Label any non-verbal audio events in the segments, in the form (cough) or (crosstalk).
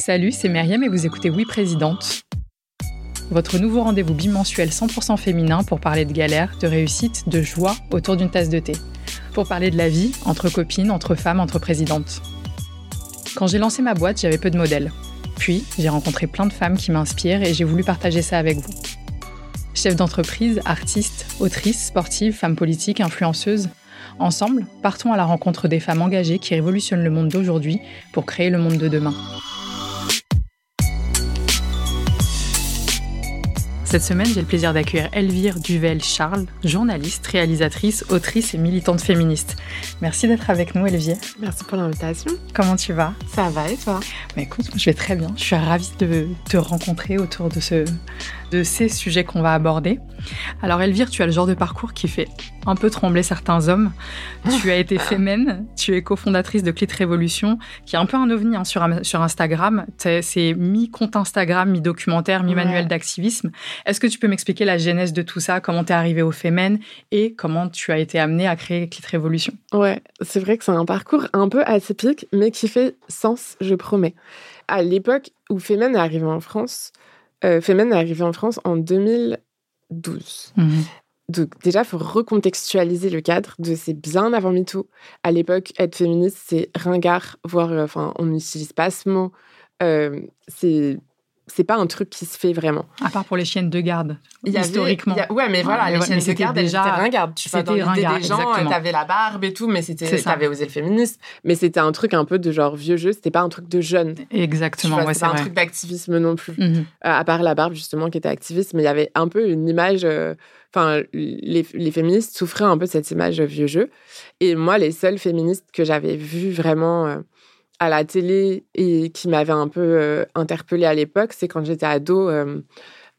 Salut, c'est Myriam et vous écoutez Oui Présidente. Votre nouveau rendez-vous bimensuel 100% féminin pour parler de galère, de réussite, de joie autour d'une tasse de thé. Pour parler de la vie, entre copines, entre femmes, entre présidentes. Quand j'ai lancé ma boîte, j'avais peu de modèles. Puis, j'ai rencontré plein de femmes qui m'inspirent et j'ai voulu partager ça avec vous. Chefs d'entreprise, artistes, autrices, sportives, femmes politiques, influenceuses, ensemble, partons à la rencontre des femmes engagées qui révolutionnent le monde d'aujourd'hui pour créer le monde de demain. Cette semaine, j'ai le plaisir d'accueillir Elvire Duvel-Charles, journaliste, réalisatrice, autrice et militante féministe. Merci d'être avec nous, Elvire. Merci pour l'invitation. Comment tu vas? Ça va et toi? Mais Écoute, je vais très bien. Je suis ravie de te rencontrer autour de ce de ces sujets qu'on va aborder. Alors Elvire, tu as le genre de parcours qui fait un peu trembler certains hommes. Tu as été fémène, tu es cofondatrice de Clit Révolution, qui est un peu un ovni hein, sur, sur Instagram. C'est mi-compte Instagram, mi-documentaire, mi-manuel d'activisme. Est-ce que tu peux m'expliquer la genèse de tout ça, comment tu es arrivée au Femen et comment tu as été amenée à créer Clit Révolution Ouais, c'est vrai que c'est un parcours un peu atypique, mais qui fait sens, je promets. À l'époque où Femen est arrivé en France, euh, Femen est arrivé en France en 2012. Mhm. Donc déjà, il faut recontextualiser le cadre de c'est bien avant MeToo. À l'époque, être féministe, c'est ringard, voire, euh, enfin, on n'utilise pas ce mot. Euh, c'est c'est pas un truc qui se fait vraiment. À part pour les chiennes de garde, historiquement. ouais, mais voilà, les chiennes de garde, déjà ringarde. Tu vois, dans l'idée des gens, t'avais la barbe et tout, mais c'était, t'avais osé le féminisme. Mais c'était un truc un peu de genre vieux jeu, c'était pas un truc de jeune. Exactement, ouais, c'est pas un truc d'activisme non plus. Mhm. Euh, à part la barbe, justement, qui était activiste, mais il y avait un peu une image... Euh, enfin, les, les, féministes souffraient un peu de cette image vieux jeu. Et moi, les seules féministes que j'avais vues vraiment euh, à la télé et qui m'avait un peu euh, interpellée à l'époque, c'est quand j'étais ado. Euh,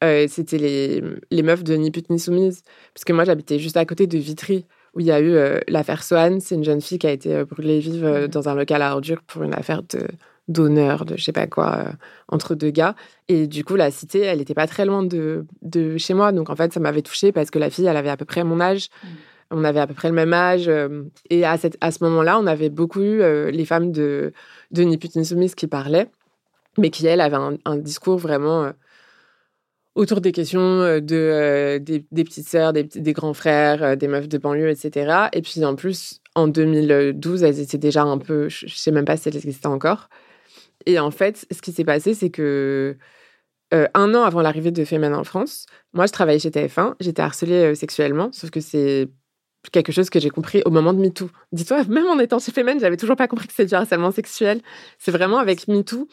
euh, c'était les, les meufs de Ni pute ni soumise. Parce que moi, j'habitais juste à côté de Vitry, où il y a eu l'affaire Sohan. C'est une jeune fille qui a été brûlée vive dans un local à ordures pour une affaire de d'honneur, de je sais pas quoi, entre deux gars. Et du coup, la cité, elle n'était pas très loin de, de chez moi. Donc, en fait, ça m'avait touchée parce que la fille, elle avait à peu près mon âge. Mmh. On avait à peu près le même âge. Euh, et à, cette, à ce moment-là, on avait beaucoup eu euh, les femmes de, de Ni pute soumise qui parlaient, mais qui, elles, avaient un, discours vraiment euh, autour des questions de, des, petites sœurs, des, des grands frères, des meufs de banlieue, etc. Et puis, en plus, en 2012, elles étaient déjà un peu... Je sais même pas si elles existaient encore. Et en fait, ce qui s'est passé, c'est que un an avant l'arrivée de Femen en France, moi, je travaillais chez TF1, j'étais harcelée sexuellement, sauf que c'est quelque chose que j'ai compris au moment de MeToo. Dis-toi, même en étant chez Femen, j'avais toujours pas compris que c'était du harcèlement sexuel. C'est vraiment avec MeToo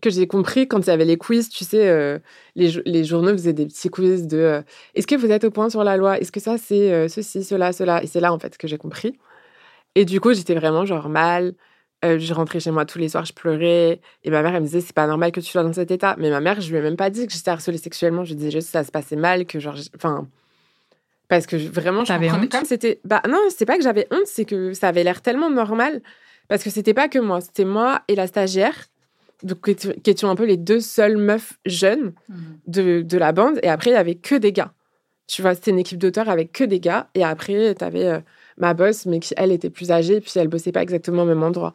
que j'ai compris quand il y avait les quiz, tu sais, euh, les, journaux faisaient des petits quiz de euh, est-ce que vous êtes au point sur la loi? Est-ce que ça c'est euh, ceci, cela, cela? Et c'est là en fait que j'ai compris. Et du coup, j'étais vraiment genre mal. je rentrais chez moi tous les soirs, je pleurais. Et ma mère, elle me disait, c'est pas normal que tu sois dans cet état. Mais ma mère, je lui ai même pas dit que j'étais harcelée sexuellement. Je disais juste que ça se passait mal, que genre, enfin, parce que vraiment, j'avais honte? Comme c'était, bah non, c'est pas que j'avais honte, c'est que ça avait l'air tellement normal. Parce que c'était pas que moi, c'était moi et la stagiaire, donc, qui étions un peu les deux seules meufs jeunes mhm. de, de, la bande. Et après, il y avait que des gars. Tu vois, c'était une équipe d'auteurs avec que des gars. Et après, tu avais euh, ma boss, mais qui, elle, était plus âgée, puis elle bossait pas exactement au même endroit.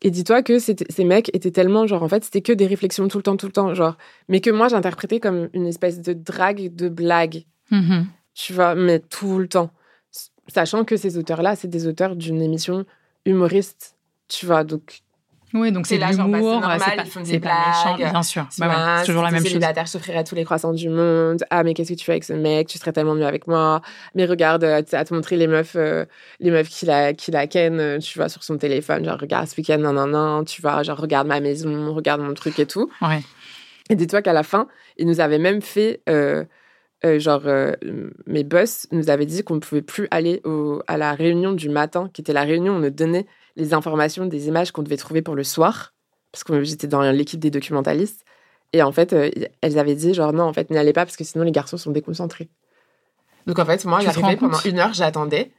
Et dis-toi que ces mecs étaient tellement, genre, en fait, c'était que des réflexions tout le temps, tout le temps, genre. Mais que moi, j'interprétais comme une espèce de drague, de blague. Mhm tu vois, mais tout le temps. Sachant que ces auteurs-là, c'est des auteurs d'une émission humoriste, tu vois, donc... Oui, donc c'est l'humour, c'est pas, méchant, bien sûr. Bah c'est toujours la même chose. je t'offrirais tous les croissants du monde. Ah, mais qu'est-ce que tu fais avec ce mec? Tu serais tellement mieux avec moi. Mais regarde, à te montrer les meufs, euh, les meufs qui la, qui la ken, euh, tu vois, sur son téléphone. Genre, regarde ce week-end, non, non, non, tu vois, genre, regarde ma maison, regarde mon truc et tout. Ouais. Et dis-toi qu'à la fin, il nous avait même fait... Euh, euh, genre, euh, mes boss nous avaient dit qu'on ne pouvait plus aller à la réunion du matin, qui était la réunion où on nous donnait les informations des images qu'on devait trouver pour le soir, parce que j'étais dans l'équipe des documentalistes. Et en fait, euh, elles avaient dit, genre, non, en fait, n'y allez pas, parce que sinon les garçons sont déconcentrés. Donc en fait, moi, j'arrivais pendant une heure, j'attendais.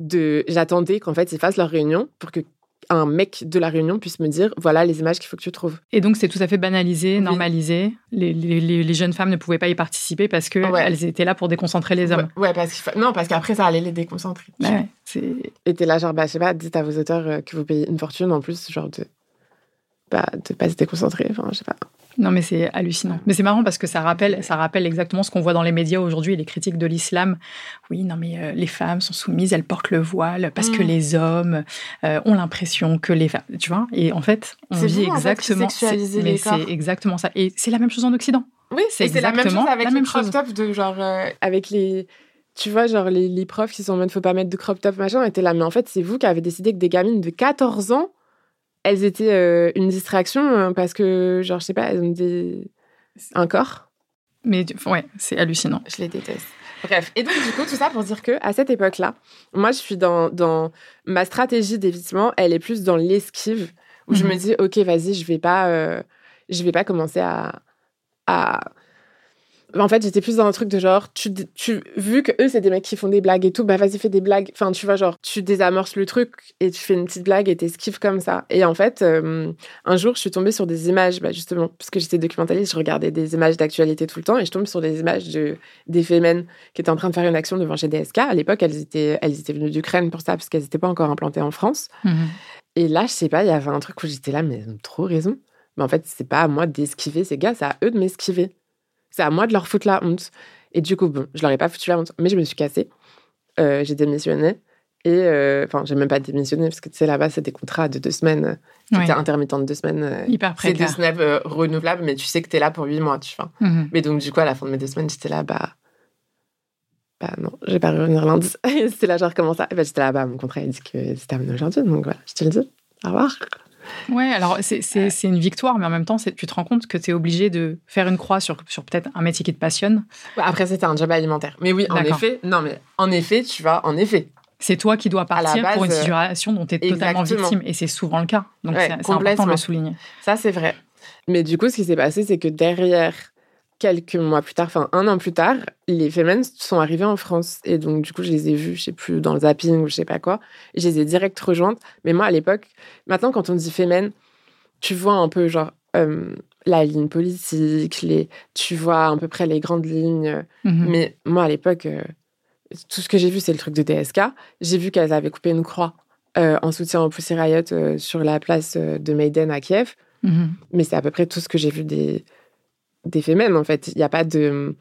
De... J'attendais qu'en fait, ils fassent leur réunion pour que un mec de la réunion puisse me dire voilà les images qu'il faut que tu trouves. Et donc c'est tout à fait banalisé, normalisé. Les, les, jeunes femmes ne pouvaient pas y participer parce que elles étaient là pour déconcentrer les hommes. Ouais, parce que non parce qu'après ça allait les déconcentrer. Ouais. Et t'es là genre bah je sais pas, dites à vos auteurs euh, que vous payez une fortune en plus genre de pas, de pas se déconcentrer. Enfin, je sais pas. Non, mais c'est hallucinant. Mais c'est marrant parce que ça rappelle, ça rappelle exactement ce qu'on voit dans les médias aujourd'hui, les critiques de l'islam. Oui, non, mais euh, les femmes sont soumises, elles portent le voile parce que mm. les hommes euh, ont l'impression que les femmes. Tu vois? Et en fait, on vit exactement. mais c'est exactement ça. Et c'est la même chose en Occident. Oui, c'est la même chose avec les crop top de genre euh, avec les tu vois, genre les, les, profs qui sont en mode faut pas mettre de crop top machin étaient là, mais en fait, c'est vous qui avez décidé que des gamines de 14 ans elles étaient euh, une distraction euh, parce que, genre, je sais pas, elles ont des... un corps. Mais ouais, c'est hallucinant. Je les déteste. Bref, et donc du coup, tout ça pour dire que à cette époque-là, moi, je suis dans, dans ma stratégie d'évitement, elle est plus dans l'esquive, où je mhm. me dis, ok, vas-y, je vais pas, euh, je vais pas commencer à, à en fait, j'étais plus dans un truc de genre, tu, tu, vu que eux, c'est des mecs qui font des blagues et tout, bah vas-y, fais des blagues. Enfin, tu vois, genre, tu désamorces le truc et tu fais une petite blague et t'esquives comme ça. Et en fait, euh, un jour, je suis tombée sur des images, bah, justement, parce que j'étais documentaliste, je regardais des images d'actualité tout le temps et je tombe sur des images de, des Femen qui étaient en train de faire une action devant GDSK. À l'époque, elles étaient, elles étaient venues d'Ukraine pour ça, parce qu'elles n'étaient pas encore implantées en France. Mhm. Et là, je sais pas, il y avait un truc où j'étais là, mais elles ont trop raison. Mais en fait, c'est pas à moi d'esquiver ces gars, c'est à eux de m'esquiver. C'est à moi de leur foutre la honte. Et du coup, bon, je leur ai pas foutu la honte, mais je me suis cassée. Euh, j'ai démissionné. Et euh, enfin, j'ai même pas démissionné parce que tu sais, là-bas, c'est des contrats de deux semaines. C'était intermittent de deux semaines. Euh, Hyper. C'est deux semaines renouvelables, mais tu sais que tu es là pour huit mois, tu vois. Mhm. Mais donc, du coup, à la fin de mes deux semaines, j'étais là, bah. Bah non, je vais pas revenir lundi. (laughs) c'était là, genre, comment ça? Et bah, j'étais là, bah, mon contrat, il dit que c'est terminé aujourd'hui. Donc voilà, je te le dis. Au revoir. Ouais, alors c'est une victoire, mais en même temps, tu te rends compte que tu es obligé de faire une croix sur, sur peut-être un métier qui te passionne. après, c'était un job alimentaire. Mais oui, en effet, non, mais en effet, tu vois, en effet. C'est toi qui dois partir pour une euh, situation dont tu es totalement victime. Et c'est souvent le cas. Donc, c'est important de le souligner. Ça, c'est vrai. Mais du coup, ce qui s'est passé, c'est que derrière quelques mois plus tard, enfin un an plus tard, les Femens sont arrivés en France. Et donc, du coup, je les ai vus, je sais plus, dans le zapping ou je sais pas quoi. je les ai direct rejointes. Mais moi, à l'époque, maintenant, quand on dit Femen, tu vois un peu, genre, euh, la ligne politique, les, tu vois à peu près les grandes lignes. Mhm. Mais moi, à l'époque, euh, tout ce que j'ai vu, c'est le truc de DSK. J'ai vu qu'elles avaient coupé une croix euh, en soutien au Pussy Riot sur la place de Maiden à Kiev. Mhm. Mais c'est à peu près tout ce que j'ai vu des des femmes en fait. Il n'y a pas de.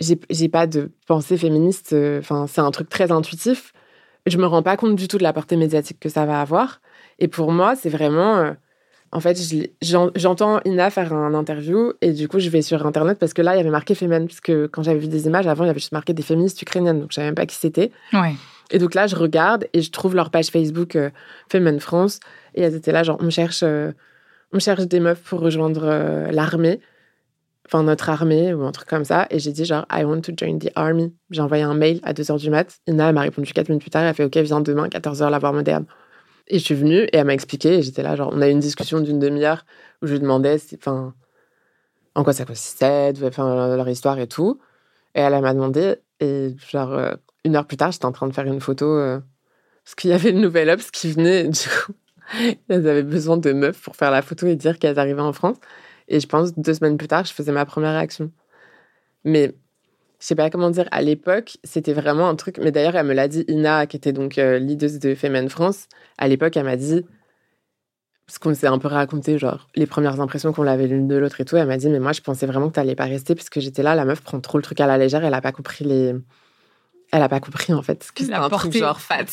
J'ai pas de pensée féministe. Euh, enfin, c'est un truc très intuitif. Je me rends pas compte du tout de la portée médiatique que ça va avoir. Et pour moi, c'est vraiment. Euh, en fait, j'entends Ina faire un interview et du coup, je vais sur Internet parce que là, il y avait marqué Femen. Parce que quand j'avais vu des images avant, il y avait juste marqué des féministes ukrainiennes. Donc, je savais même pas qui c'était. Ouais. Et donc là, je regarde et je trouve leur page Facebook euh, Femen France. Et elles étaient là, genre, on cherche, on cherche des meufs pour rejoindre l'armée enfin notre armée ou un truc comme ça. Et j'ai dit genre, I want to join the army. J'ai envoyé un mail à 2h du mat. Ina m'a répondu 4 minutes plus tard. Elle a fait, OK, viens demain, 14h, la voir moderne. Et je suis venue et elle m'a expliqué. Et j'étais là, genre, on a eu une discussion d'une demi-heure où je lui demandais enfin, en quoi ça consistait, enfin, leur histoire et tout. Et elle m'a demandé. Et genre, euh, une heure plus tard, j'étais en train de faire une photo euh, parce qu'il y avait le nouvel Ops qui venait. du coup, (laughs) elles avaient besoin de meufs pour faire la photo et dire qu'elles arrivaient en France. Et je pense, deux semaines plus tard, je faisais ma première réaction. Mais je sais pas comment dire, à l'époque, c'était vraiment un truc. Mais d'ailleurs, elle me l'a dit, Ina, qui était donc euh, leader de Femen France. À l'époque, elle m'a dit, parce qu'on s'est un peu raconté, genre, les premières impressions qu'on l'avait l'une de l'autre et tout. Elle m'a dit, mais moi, je pensais vraiment que tu n'allais pas rester, parce que j'étais là, la meuf prend trop le truc à la légère, elle a pas compris les. Elle a pas compris en fait que c'était un truc genre fat.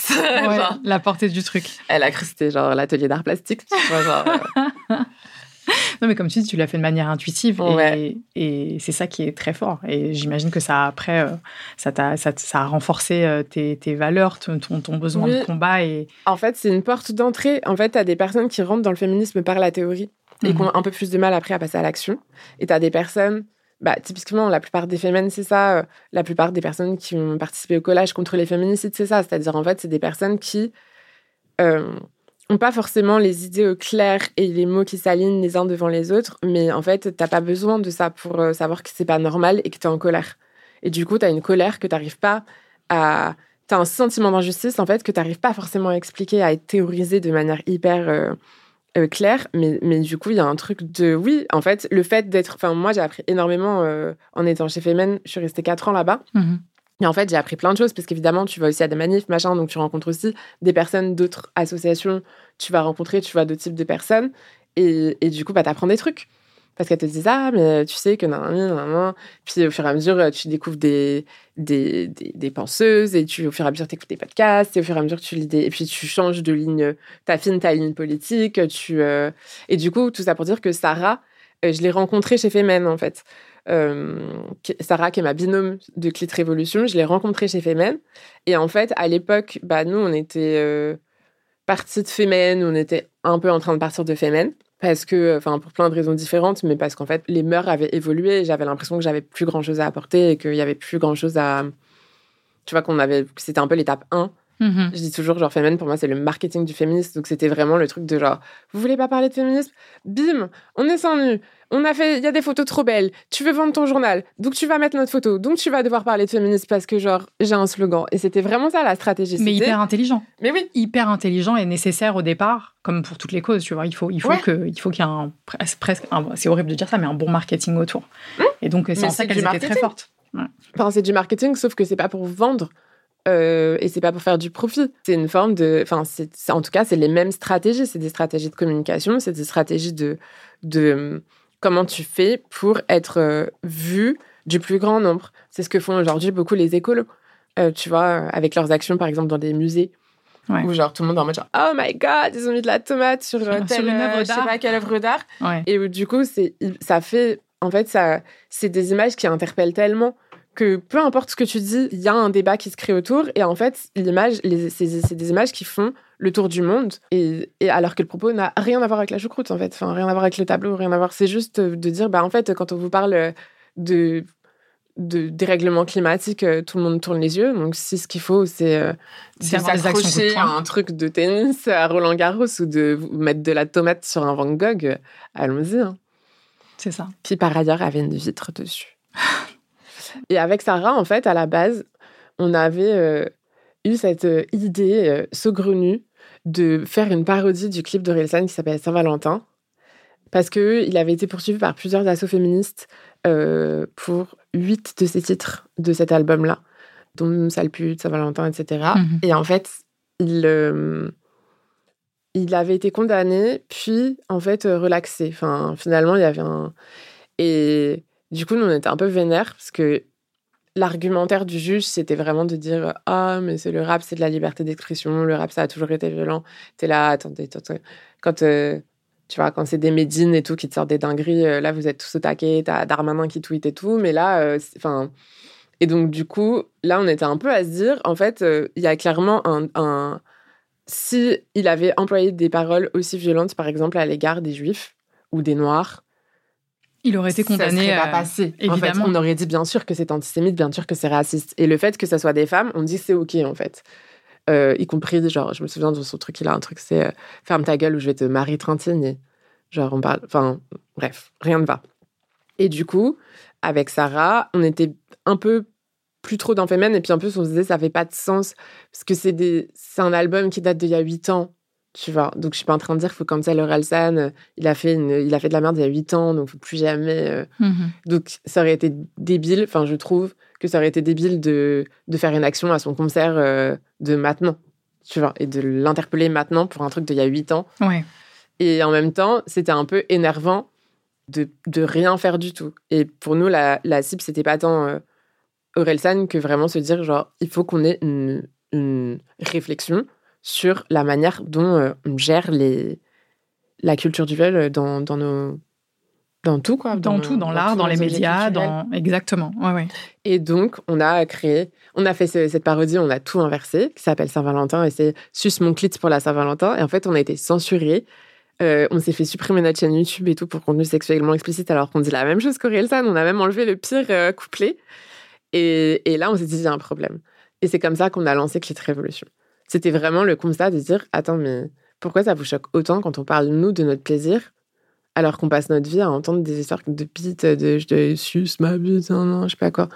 (laughs) La portée du truc. Elle a cru que c'était genre l'atelier d'art plastique, tu vois, genre. Euh. (laughs) (laughs) non, mais comme tu dis, tu l'as fait de manière intuitive et, c'est ça qui est très fort. Et j'imagine que ça, après, euh, ça, a, ça, a renforcé euh, tes, valeurs, ton, ton, besoin de combat. Et... En fait, c'est une porte d'entrée. En fait, tu as des personnes qui rentrent dans le féminisme par la théorie et qui mhm. ont un peu plus de mal après à passer à l'action. Et tu as des personnes bah, typiquement, la plupart des féminines, c'est ça. Euh, la plupart des personnes qui ont participé au collage contre les féminicides, c'est ça. C'est-à-dire, en fait, c'est des personnes qui pas forcément les idées claires et les mots qui s'alignent les uns devant les autres, mais en fait, t'as pas besoin de ça pour euh, savoir que c'est pas normal et que tu es en colère. Et du coup, tu as une colère que t'arrives pas à. Tu as un sentiment d'injustice, en fait, que t'arrives pas forcément à expliquer, à être théorisé de manière hyper euh, euh, claire. Mais, mais du coup, il y a un truc de. Oui, en fait, le fait d'être. Enfin, moi, j'ai appris énormément en étant chez Femen. Je suis restée quatre ans là-bas. Mm-hmm. Et en fait, j'ai appris plein de choses parce qu'évidemment, tu vas aussi à des manifs, machin, donc tu rencontres aussi des personnes d'autres associations. Tu vas rencontrer, tu vois, d'autres types de personnes. Et, et du coup, bah, t'apprends des trucs. Parce qu'elle te dit, ah, mais tu sais que non, non, non. Puis au fur et à mesure, tu découvres des, des, des, penseuses et tu, au fur et à mesure, tu écoutes des podcasts et au fur et à mesure, tu lis des. Et puis tu changes de ligne, t'affines ta ligne politique. Tu, euh, Et du coup, tout ça pour dire que Sarah, euh, je l'ai rencontrée chez Femen, en fait. Euh, Sarah, qui est ma binôme de Clit Révolution, je l'ai rencontrée chez Femen. Et en fait, à l'époque, bah, nous, on était euh, partis de Femen, on était un peu en train de partir de Femen parce que, enfin, pour plein de raisons différentes, mais parce qu'en fait, les mœurs avaient évolué j'avais l'impression que j'avais plus grand chose à apporter et qu'il y avait plus grand chose à. Tu vois, qu'on avait. C'était un peu l'étape 1. Mm-hmm. Je dis toujours, genre, féminin, pour moi, c'est le marketing du féminisme. Donc, c'était vraiment le truc de genre, vous voulez pas parler de féminisme? Bim, on est sans nu on a fait, il y a des photos trop belles. Tu veux vendre ton journal, donc tu vas mettre notre photo. Donc tu vas devoir parler de féminisme parce que genre j'ai un slogan. Et c'était vraiment ça la stratégie. Mais hyper intelligent. Mais oui. Hyper intelligent et nécessaire au départ, comme pour toutes les causes. Tu vois, il faut, il faut que, il faut qu'il y ait un presque, c'est horrible de dire ça, mais un bon marketing autour. Mmh. Et donc c'est en ça qu'elle était très forte. Enfin, c'est du marketing, sauf que c'est pas pour vendre. Euh, et c'est pas pour faire du profit. C'est une forme de, enfin, c'est en tout cas, c'est les mêmes stratégies. C'est des stratégies de communication, c'est des stratégies de, de comment tu fais pour être euh, vu du plus grand nombre. C'est ce que font aujourd'hui beaucoup les écolos. Euh, tu vois, avec leurs actions, par exemple, dans des musées. Où genre tout le monde est en mode genre, oh my god, ils ont mis de la tomate sur, euh, telle, œuvre je sais pas quelle œuvre d'art. Et où, du coup, c'est, ça fait, en fait, ça, c'est des images qui interpellent tellement que peu importe ce que tu dis, il y a un débat qui se crée autour. Et en fait, l'image, c'est des images qui font le tour du monde. Et, alors que le propos n'a rien à voir avec la choucroute, en fait. Enfin, rien à voir avec le tableau, rien à voir. C'est juste de dire, bah, en fait, quand on vous parle de, de dérèglement climatique, tout le monde tourne les yeux. Donc, si ce qu'il faut, c'est euh, s'accrocher à un truc de tennis à Roland Garros ou de mettre de la tomate sur un Van Gogh, allons-y. Hein. C'est ça. Qui, par ailleurs, avait une vitre dessus. (laughs) Et avec Sarah, en fait, à la base, on avait euh, eu cette euh, idée euh, saugrenue de faire une parodie du clip de Relsan qui s'appelle Saint-Valentin. Parce qu'il avait été poursuivi par plusieurs assauts féministes pour huit de ses titres de cet album-là, dont Sale pute, Saint-Valentin, etc. Mhm. Et en fait, il, il avait été condamné, puis en fait relaxé. Enfin, finalement, il y avait un. Et du coup, nous, on était un peu vénères parce que l'argumentaire du juge, c'était vraiment de dire Ah, mais c'est le rap, c'est de la liberté d'expression, le rap, ça a toujours été violent. T'es là, attendez, attendez. Quand, euh, tu quand c'est des médines et tout qui te sortent des dingueries, euh, là, vous êtes tous au taquet, t'as Darmanin qui tweet et tout, mais là, euh, enfin. et donc, du coup, là, on était un peu à se dire En fait, il y a clairement un. un si il avait employé des paroles aussi violentes, par exemple, à l'égard des juifs ou des noirs, il aurait été condamné. Ça serait pas passé. Évidemment. on aurait dit bien sûr que c'est antisémite, bien sûr que c'est raciste. Et le fait que ça soit des femmes, on dit c'est ok en fait. Euh, y compris, genre, je me souviens de son truc, il a un truc, c'est euh, ferme ta gueule ou je vais te marier Trentine. genre, on parle. Enfin, bref, rien ne va. Et du coup, avec Sarah, on était un peu plus trop dans Femen, et puis en plus, on se disait ça fait pas de sens, parce que c'est des... un album qui date d'il y a 8 ans. Tu vois, donc je suis pas en train de dire qu'il faut comme ça le Ralsan, euh, il a fait une, il a fait de la merde il y a 8 ans, donc faut plus jamais. Euh. Mhm. Donc ça aurait été débile, enfin je trouve que ça aurait été débile de, de faire une action à son concert euh, de maintenant, tu vois, et de l'interpeller maintenant pour un truc d'il y a 8 ans. Ouais. Et en même temps, c'était un peu énervant de, de rien faire du tout. Et pour nous, la, la cible, c'était pas tant euh, Orelsan que vraiment se dire genre, il faut qu'on ait une, une réflexion sur la manière dont euh, on gère les, la culture du viol dans, dans nos dans tout quoi. Dans, tout dans, l'art dans les médias dans exactement ouais, ouais. et donc on a créé on a fait cette parodie on a tout inversé qui s'appelle Saint-Valentin et c'est sus mon clit pour la Saint-Valentin. Et en fait on a été censuré euh, on s'est fait supprimer notre chaîne YouTube et tout pour contenu sexuellement explicite alors qu'on dit la même chose qu'Orelsan on a même enlevé le pire euh, couplet. Et, et là on s'est dit il y a un problème. Et c'est comme ça qu'on a lancé Clit Révolution c'était vraiment le constat de dire Attends, mais pourquoi ça vous choque autant quand on parle, nous, de notre plaisir, alors qu'on passe notre vie à entendre des histoires de pite, de je te suce ma bite, non, je sais pas quoi.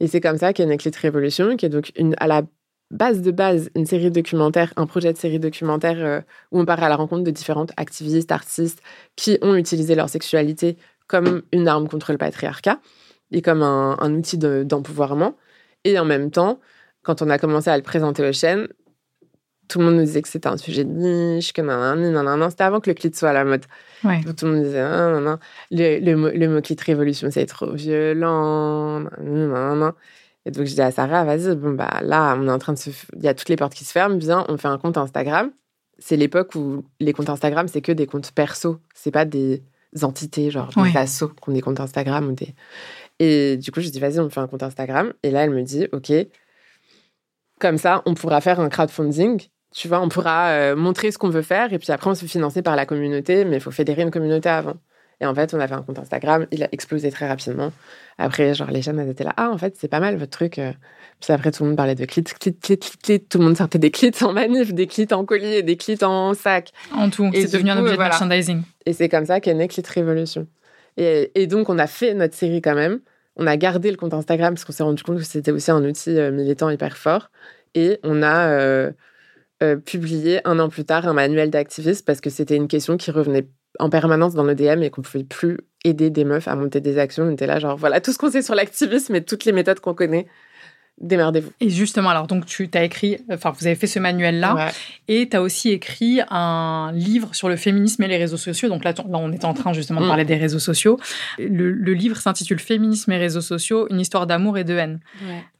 Et c'est comme ça qu'est née Clé Révolution, qui est donc à la base de base une série documentaire, un projet de série documentaire euh, où on part à la rencontre de différentes activistes, artistes qui ont utilisé leur sexualité comme une arme contre le patriarcat et comme un, un outil d'empouvoirment. et en même temps, quand on a commencé à le présenter aux chaînes, tout le monde nous disait que c'était un sujet de niche, que non, C'était avant que le clit soit à la mode. Ouais. Tout le monde disait non, non, Le, le, mot, le mot clit révolution, c'est trop violent. Non, Et donc, je dis à Sarah, vas-y, bon, bah là, on est en train de se. Il y a toutes les portes qui se ferment, bien, on fait un compte Instagram. C'est l'époque où les comptes Instagram, c'est que des comptes perso. C'est pas des entités, genre des assos qui ont des comptes Instagram ou des. Et du coup, je dis, vas-y, on fait un compte Instagram. Et là, elle me dit, OK, comme ça, on pourra faire un crowdfunding tu vois, on pourra euh, montrer ce qu'on veut faire et puis après on se fait financer par la communauté, mais il faut fédérer une communauté avant. Et en fait, on a fait un compte Instagram, il a explosé très rapidement. Après, genre, les jeunes, elles étaient là, ah, en fait, c'est pas mal votre truc. Euh. Puis après, tout le monde parlait de clits, clits, clits, clits, Tout le monde sortait des clits en manif, des clits en collier, des clits en sac. En tout, c'est devenu un objet de merchandising. Et c'est comme ça qu'est née Clit Révolution. Et, et, donc, on a fait notre série quand même. On a gardé le compte Instagram parce qu'on s'est rendu compte que c'était aussi un outil euh, militant hyper fort. Et on a euh, publié un an plus tard un manuel d'activiste parce que c'était une question qui revenait en permanence dans le DM et qu'on pouvait plus aider des meufs à monter des actions. On était là, genre, voilà tout ce qu'on sait sur l'activisme et toutes les méthodes qu'on connaît. Démerdez-vous. Et justement, alors, donc, tu as écrit, enfin, vous avez fait ce manuel-là, et tu as aussi écrit un livre sur le féminisme et les réseaux sociaux. Donc là, on est en train justement de mm. parler des réseaux sociaux. Le, livre s'intitule Féminisme et réseaux sociaux, une histoire d'amour et de haine.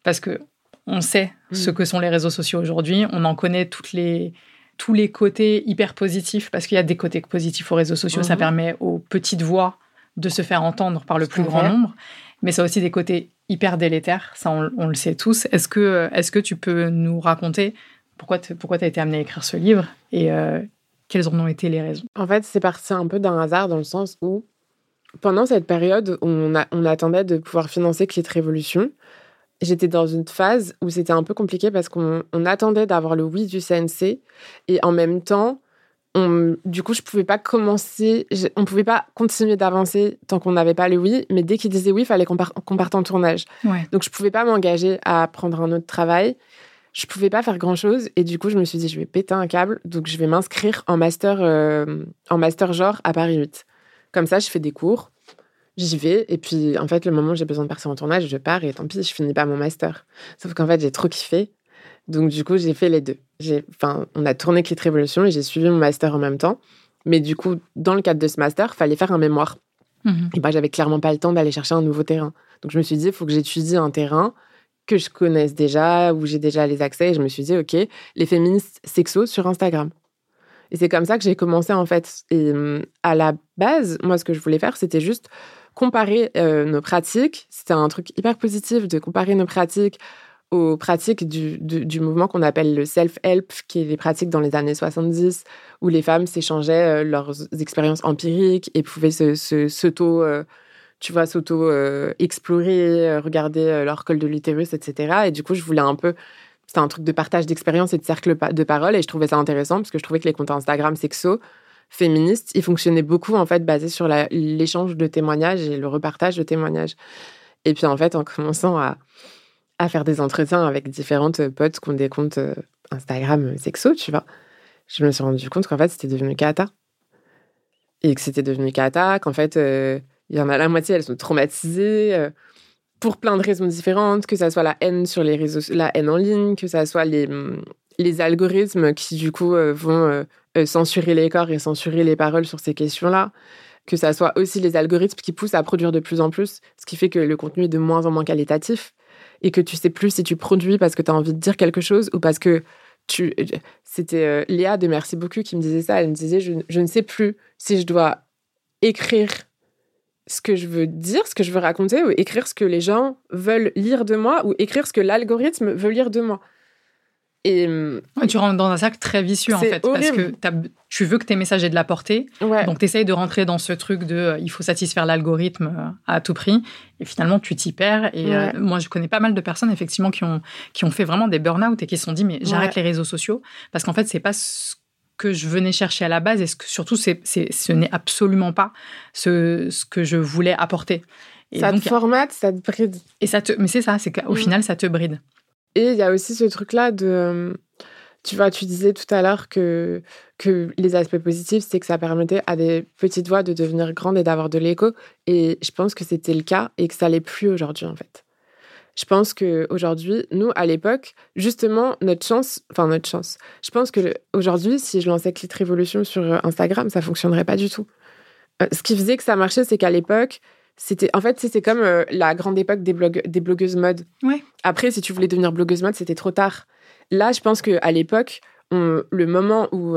Parce que on sait ce mm. que sont les réseaux sociaux aujourd'hui. On en connaît toutes les, tous les côtés hyper positifs, parce qu'il y a des côtés positifs aux réseaux sociaux. Ça mm-hmm. permet aux petites voix de se faire entendre par le plus grand nombre. Mais ça a aussi des côtés hyper délétères. Ça, on, le sait tous. Est-ce que, est que tu peux nous raconter pourquoi tu pourquoi as été amené à écrire ce livre et euh, quelles en ont été les raisons? En fait, c'est parti un peu d'un hasard dans le sens où, pendant cette période où on, on attendait de pouvoir financer Clit Révolution, j'étais dans une phase où c'était un peu compliqué parce qu'on attendait d'avoir le oui du CNC et en même temps, on, du coup, je pouvais pas commencer, on pouvait pas continuer d'avancer tant qu'on n'avait pas le oui, mais dès qu'il disait oui, il fallait qu'on parte en tournage. Donc, je pouvais pas m'engager à prendre un autre travail. Je pouvais pas faire grand chose et du coup, je me suis dit, je vais péter un câble, donc je vais m'inscrire en master, euh, en master genre à Paris 8. Comme ça, je fais des cours j'y vais. Et puis, en fait, le moment où j'ai besoin de partir en tournage, je pars et tant pis, je finis pas mon master. Sauf qu'en fait, j'ai trop kiffé. Donc, du coup, j'ai fait les deux. Enfin, on a tourné Clit Révolution et j'ai suivi mon master en même temps. Mais du coup, dans le cadre de ce master, il fallait faire un mémoire. Mhm. Et bah, j'avais clairement pas le temps d'aller chercher un nouveau terrain. Donc, je me suis dit, il faut que j'étudie un terrain que je connaisse déjà, où j'ai déjà les accès. Et je me suis dit, OK, les féministes sexos sur Instagram. Et c'est comme ça que j'ai commencé, en fait. Et hum, à la base, moi, ce que je voulais faire, c'était juste comparer euh, nos pratiques. C'était un truc hyper positif de comparer nos pratiques aux pratiques du, du, mouvement qu'on appelle le self-help, qui est les pratiques dans les années 70, où les femmes s'échangeaient euh, leurs expériences empiriques et pouvaient se, s'auto, euh, tu vois, s'auto-explorer, regarder leur col de l'utérus, etc. Et du coup, je voulais un peu c'était un truc de partage d'expérience et de cercle de parole et je trouvais ça intéressant parce que je trouvais que les comptes Instagram sexo féministe, il fonctionnait beaucoup en fait basé sur l'échange de témoignages et le repartage de témoignages. Et puis en fait, en commençant à, à faire des entretiens avec différentes potes qui ont des comptes euh, Instagram sexo, tu vois, je me suis rendu compte qu'en fait, c'était devenu cata. Et que c'était devenu cata, qu'en fait, euh, il y en a la moitié, elles sont traumatisées euh, pour plein de raisons différentes, que ça soit la haine sur les réseaux, la haine en ligne, que ça soit les, les algorithmes qui du coup vont euh, censurer les corps et censurer les paroles sur ces questions-là, que ça soit aussi les algorithmes qui poussent à produire de plus en plus, ce qui fait que le contenu est de moins en moins qualitatif et que tu sais plus si tu produis parce que tu as envie de dire quelque chose ou parce que tu... C'était euh, Léa de Merci beaucoup qui me disait ça. Elle me disait, je, je ne sais plus si je dois écrire ce que je veux dire, ce que je veux raconter, ou écrire ce que les gens veulent lire de moi, ou écrire ce que l'algorithme veut lire de moi. Et tu rentres dans un cercle très vicieux en fait, parce que tu veux que tes messages aient de la portée, donc tu essayes de rentrer dans ce truc de euh, il faut satisfaire l'algorithme euh, à tout prix, et finalement tu t'y perds. Et euh, moi je connais pas mal de personnes effectivement qui ont, qui ont fait vraiment des burn-out et qui se sont dit mais j'arrête les réseaux sociaux, parce qu'en fait c'est pas ce que je venais chercher à la base, et ce que, surtout c'est, ce n'est absolument pas ce, ce que je voulais apporter. Et ça te formate, ça te bride. Et ça te, mais c'est ça, c'est qu'au mm. final ça te bride. Et il y a aussi ce truc-là de. Euh, tu vois, tu disais tout à l'heure que, que les aspects positifs, c'est que ça permettait à des petites voix de devenir grandes et d'avoir de l'écho. Et je pense que c'était le cas et que ça l'est plus aujourd'hui, en fait. je pense que aujourd'hui, nous, à l'époque, justement, notre chance, enfin notre chance, je pense que aujourd'hui, si je lançais Clit Révolution sur euh, Instagram, ça fonctionnerait pas du tout. Euh, ce qui faisait que ça marchait, c'est qu'à l'époque, c'était en fait c'était comme euh, la grande époque des, des blogueuses mode. Ouais. Après, si tu voulais devenir blogueuse mode, c'était trop tard. Là, je pense que à l'époque, le moment où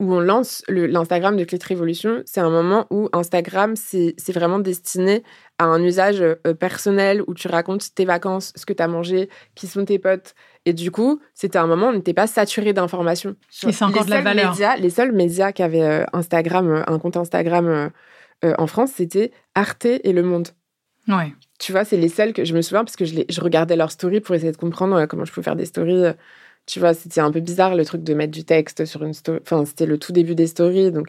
où on lance l'Instagram de Clit Révolution, c'est un moment où Instagram, c'est vraiment destiné à un usage euh, personnel où tu racontes tes vacances, ce que tu as mangé, qui sont tes potes. Et du coup, c'était un moment où on n'était pas saturé d'informations. Et c'est encore de la valeur. les seuls médias qui avaient euh, Instagram, euh, un compte Instagram en France, c'était Arte et Le Monde. Ouais. Tu vois, c'est les seuls que je me souviens parce que je, je regardais leurs stories pour essayer de comprendre comment je pouvais faire des stories tu vois, c'était un peu bizarre le truc de mettre du texte sur une story. Enfin, c'était le tout début des stories. Donc,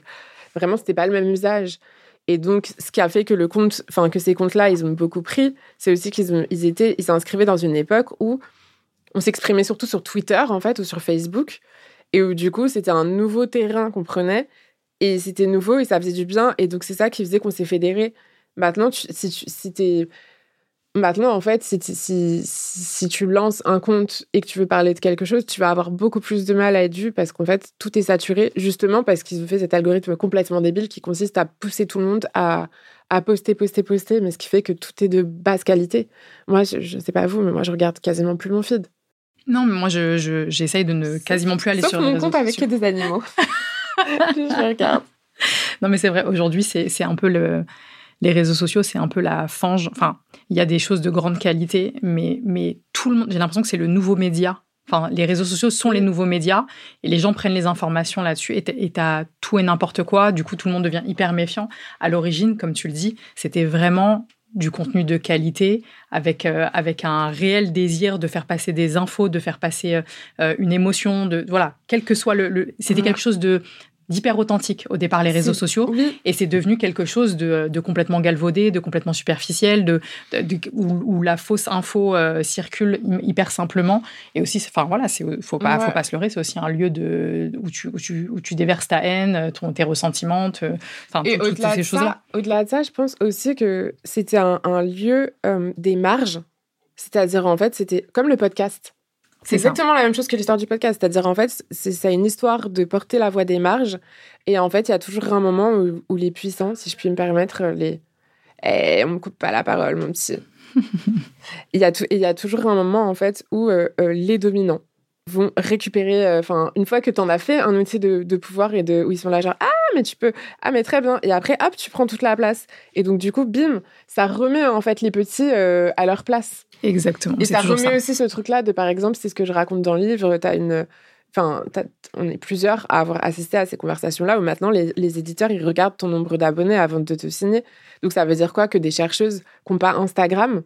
vraiment, c'était pas le même usage. Et donc, ce qui a fait que le compte, enfin, que ces comptes-là, ils ont beaucoup pris, c'est aussi qu'ils ils étaient, ils s'inscrivaient dans une époque où on s'exprimait surtout sur Twitter, en fait, ou sur Facebook. Et où, du coup, c'était un nouveau terrain qu'on prenait. Et c'était nouveau et ça faisait du bien. Et donc, c'est ça qui faisait qu'on s'est fédéré. Maintenant, si tu si Maintenant, en fait, si, si, si, tu lances un compte et que tu veux parler de quelque chose, tu vas avoir beaucoup plus de mal à être vu parce qu'en fait, tout est saturé, justement parce qu'ils ont fait cet algorithme complètement débile qui consiste à pousser tout le monde à, à poster, poster, poster, mais ce qui fait que tout est de basse qualité. Moi, je ne sais pas vous, mais moi, je regarde quasiment plus mon feed. Non, mais moi, j'essaye je, de ne quasiment plus aller sur mon les compte avec que des animaux. (laughs) (laughs) je regarde. Non, mais c'est vrai, aujourd'hui, c'est un peu le les réseaux sociaux, c'est un peu la fange. Enfin, il y a des choses de grande qualité, mais, mais tout le monde, j'ai l'impression que c'est le nouveau média. Enfin, les réseaux sociaux sont les nouveaux médias et les gens prennent les informations là-dessus et t'as tout et n'importe quoi. Du coup, tout le monde devient hyper méfiant. À l'origine, comme tu le dis, c'était vraiment du contenu de qualité avec euh, avec un réel désir de faire passer des infos, de faire passer euh, euh, une émotion, de voilà, quel que soit le, c'était quelque chose de d'hyper authentique au départ les réseaux sociaux. et c'est devenu quelque chose de, complètement galvaudé, de complètement superficiel, de, où, la fausse info euh, circule hyper simplement. Et aussi enfin voilà c'est faut pas faut pas se leurrer c'est aussi un lieu de où tu, où tu, déverses ta haine, ton, tes ressentiments, enfin toutes ces choses là. Au-delà de ça, je pense aussi que c'était un, lieu euh, des marges, c'est-à-dire en fait c'était comme le podcast. C'est exactement la même chose que l'histoire du podcast. C'est-à-dire, en fait, c'est une histoire de porter la voix des marges. Et en fait, il y a toujours un moment où, les puissants, si je puis me permettre, les. Eh, on me coupe pas la parole, mon petit. (laughs) il, y a il y a toujours un moment, en fait, où euh, euh, les dominants vont récupérer. Euh, enfin, une fois que tu en as fait un outil de, de, pouvoir et de, où ils sont là, genre, ah, mais tu peux. Ah, mais très bien. Et après, hop, tu prends toute la place. Et donc, du coup, bim, ça remet, en fait, les petits à leur place. Exactement. Et ça remet aussi ce truc-là de, par exemple, c'est ce que je raconte dans le livre, tu as une. Enfin, on est plusieurs à avoir assisté à ces conversations-là où maintenant les, éditeurs ils regardent ton nombre d'abonnés avant de te signer. Donc ça veut dire quoi que des chercheuses qui n'ont pas Instagram?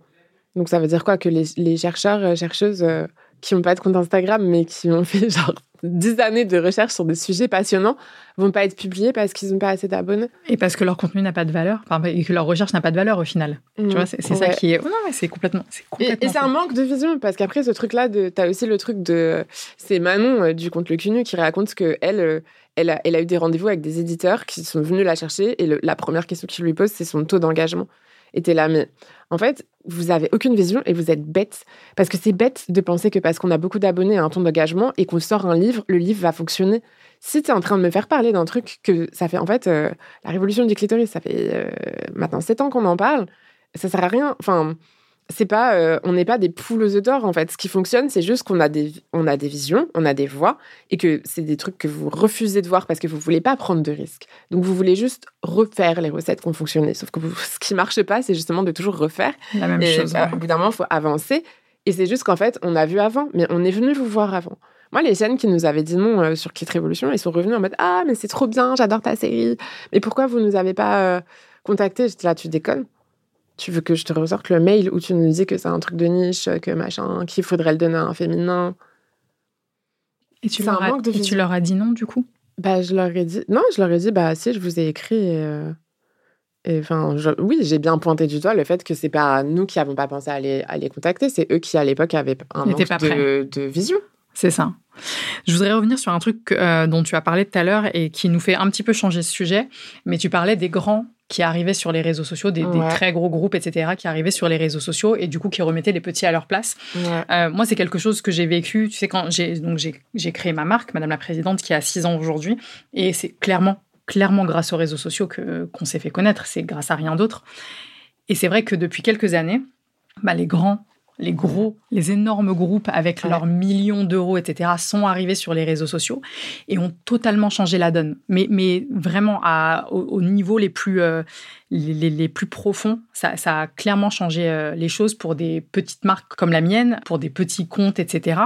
Donc ça veut dire quoi que les, les chercheurs euh, chercheuses euh, qui n'ont pas de compte Instagram mais qui ont (laughs) fait genre dix années de recherche sur des sujets passionnants vont pas être publiés parce qu'ils n'ont pas assez d'abonnés. Et parce que leur contenu n'a pas de valeur, et que leur recherche n'a pas de valeur au final. tu mmh. vois, c'est ça qui est. non, mais c'est complètement. complètement. Et, c'est un manque de vision parce qu'après, ce truc-là, tu as aussi le truc de. C'est Manon euh, du compte Le Cunu qui raconte que elle. Euh, elle a, elle a eu des rendez-vous avec des éditeurs qui sont venus la chercher et la première question qu'ils lui posent, c'est son taux d'engagement. Et t'es là, mais en fait, vous avez aucune vision et vous êtes bête. Parce que c'est bête de penser que parce qu'on a beaucoup d'abonnés à un ton d'engagement et qu'on sort un livre, le livre va fonctionner. Si tu es en train de me faire parler d'un truc que ça fait, en fait, euh, la révolution du clitoris, ça fait euh, maintenant 7 ans qu'on en parle, ça sert à rien. Enfin, c'est pas, euh, on n'est pas des poules aux œufs d'or en fait. Ce qui fonctionne, c'est juste qu'on a des, on a des visions, on a des voix, et que c'est des trucs que vous refusez de voir parce que vous voulez pas prendre de risques. Donc vous voulez juste refaire les recettes qui ont fonctionné. Sauf que (laughs) ce qui marche pas, c'est justement de toujours refaire. La même chose. Bah, au bout d'un moment, il faut avancer. Et c'est juste qu'en fait, on a vu avant, mais on est venu vous voir avant. Moi, les chaînes qui nous avaient dit non euh, sur Kit Révolution, ils sont revenus en mode Ah, mais c'est trop bien, j'adore ta série. Mais pourquoi vous nous avez pas euh, contacté J'étais là, tu déconnes. Tu veux que je te ressorte le mail où tu nous dis que c'est un truc de niche, que machin, qu'il faudrait le donner à un féminin? Et tu, leur, as, tu leur as dit non, du coup? Bah, je leur ai dit. Non, je leur ai dit, bah, si, je vous ai écrit. Et, euh, enfin, oui, j'ai bien pointé du doigt le fait que c'est pas nous qui avons pas pensé à les, à les contacter, c'est eux qui, à l'époque, avaient un manque de, de vision. C'est ça. Je voudrais revenir sur un truc euh, dont tu as parlé tout à l'heure et qui nous fait un petit peu changer ce sujet, mais tu parlais des grands qui arrivaient sur les réseaux sociaux, des, très gros groupes, etc., qui arrivaient sur les réseaux sociaux et du coup qui remettaient les petits à leur place. Euh, moi, c'est quelque chose que j'ai vécu. Tu sais, quand j'ai donc j'ai créé ma marque, Madame la Présidente, qui a six ans aujourd'hui, et c'est clairement clairement grâce aux réseaux sociaux que qu'on s'est fait connaître. C'est grâce à rien d'autre. Et c'est vrai que depuis quelques années, bah, les grands les gros, les énormes groupes avec leurs millions d'euros, etc., sont arrivés sur les réseaux sociaux et ont totalement changé la donne. Mais, mais vraiment à, au, niveau les plus, euh, les, plus profonds, ça, a clairement changé euh, les choses pour des petites marques comme la mienne, pour des petits comptes, etc.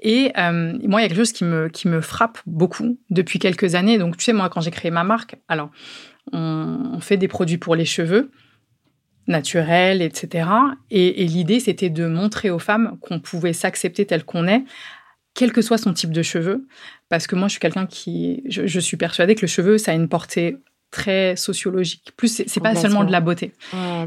Et euh, moi, il y a quelque chose qui me, qui me frappe beaucoup depuis quelques années. Donc, tu sais, moi, quand j'ai créé ma marque, alors, on fait des produits pour les cheveux naturel, etc. Et, l'idée, c'était de montrer aux femmes qu'on pouvait s'accepter tel qu'on est, quel que soit son type de cheveux. Parce que moi, je suis quelqu'un qui... Je, suis persuadée que le cheveu, ça a une portée très sociologique. Plus, c'est pas seulement de la beauté.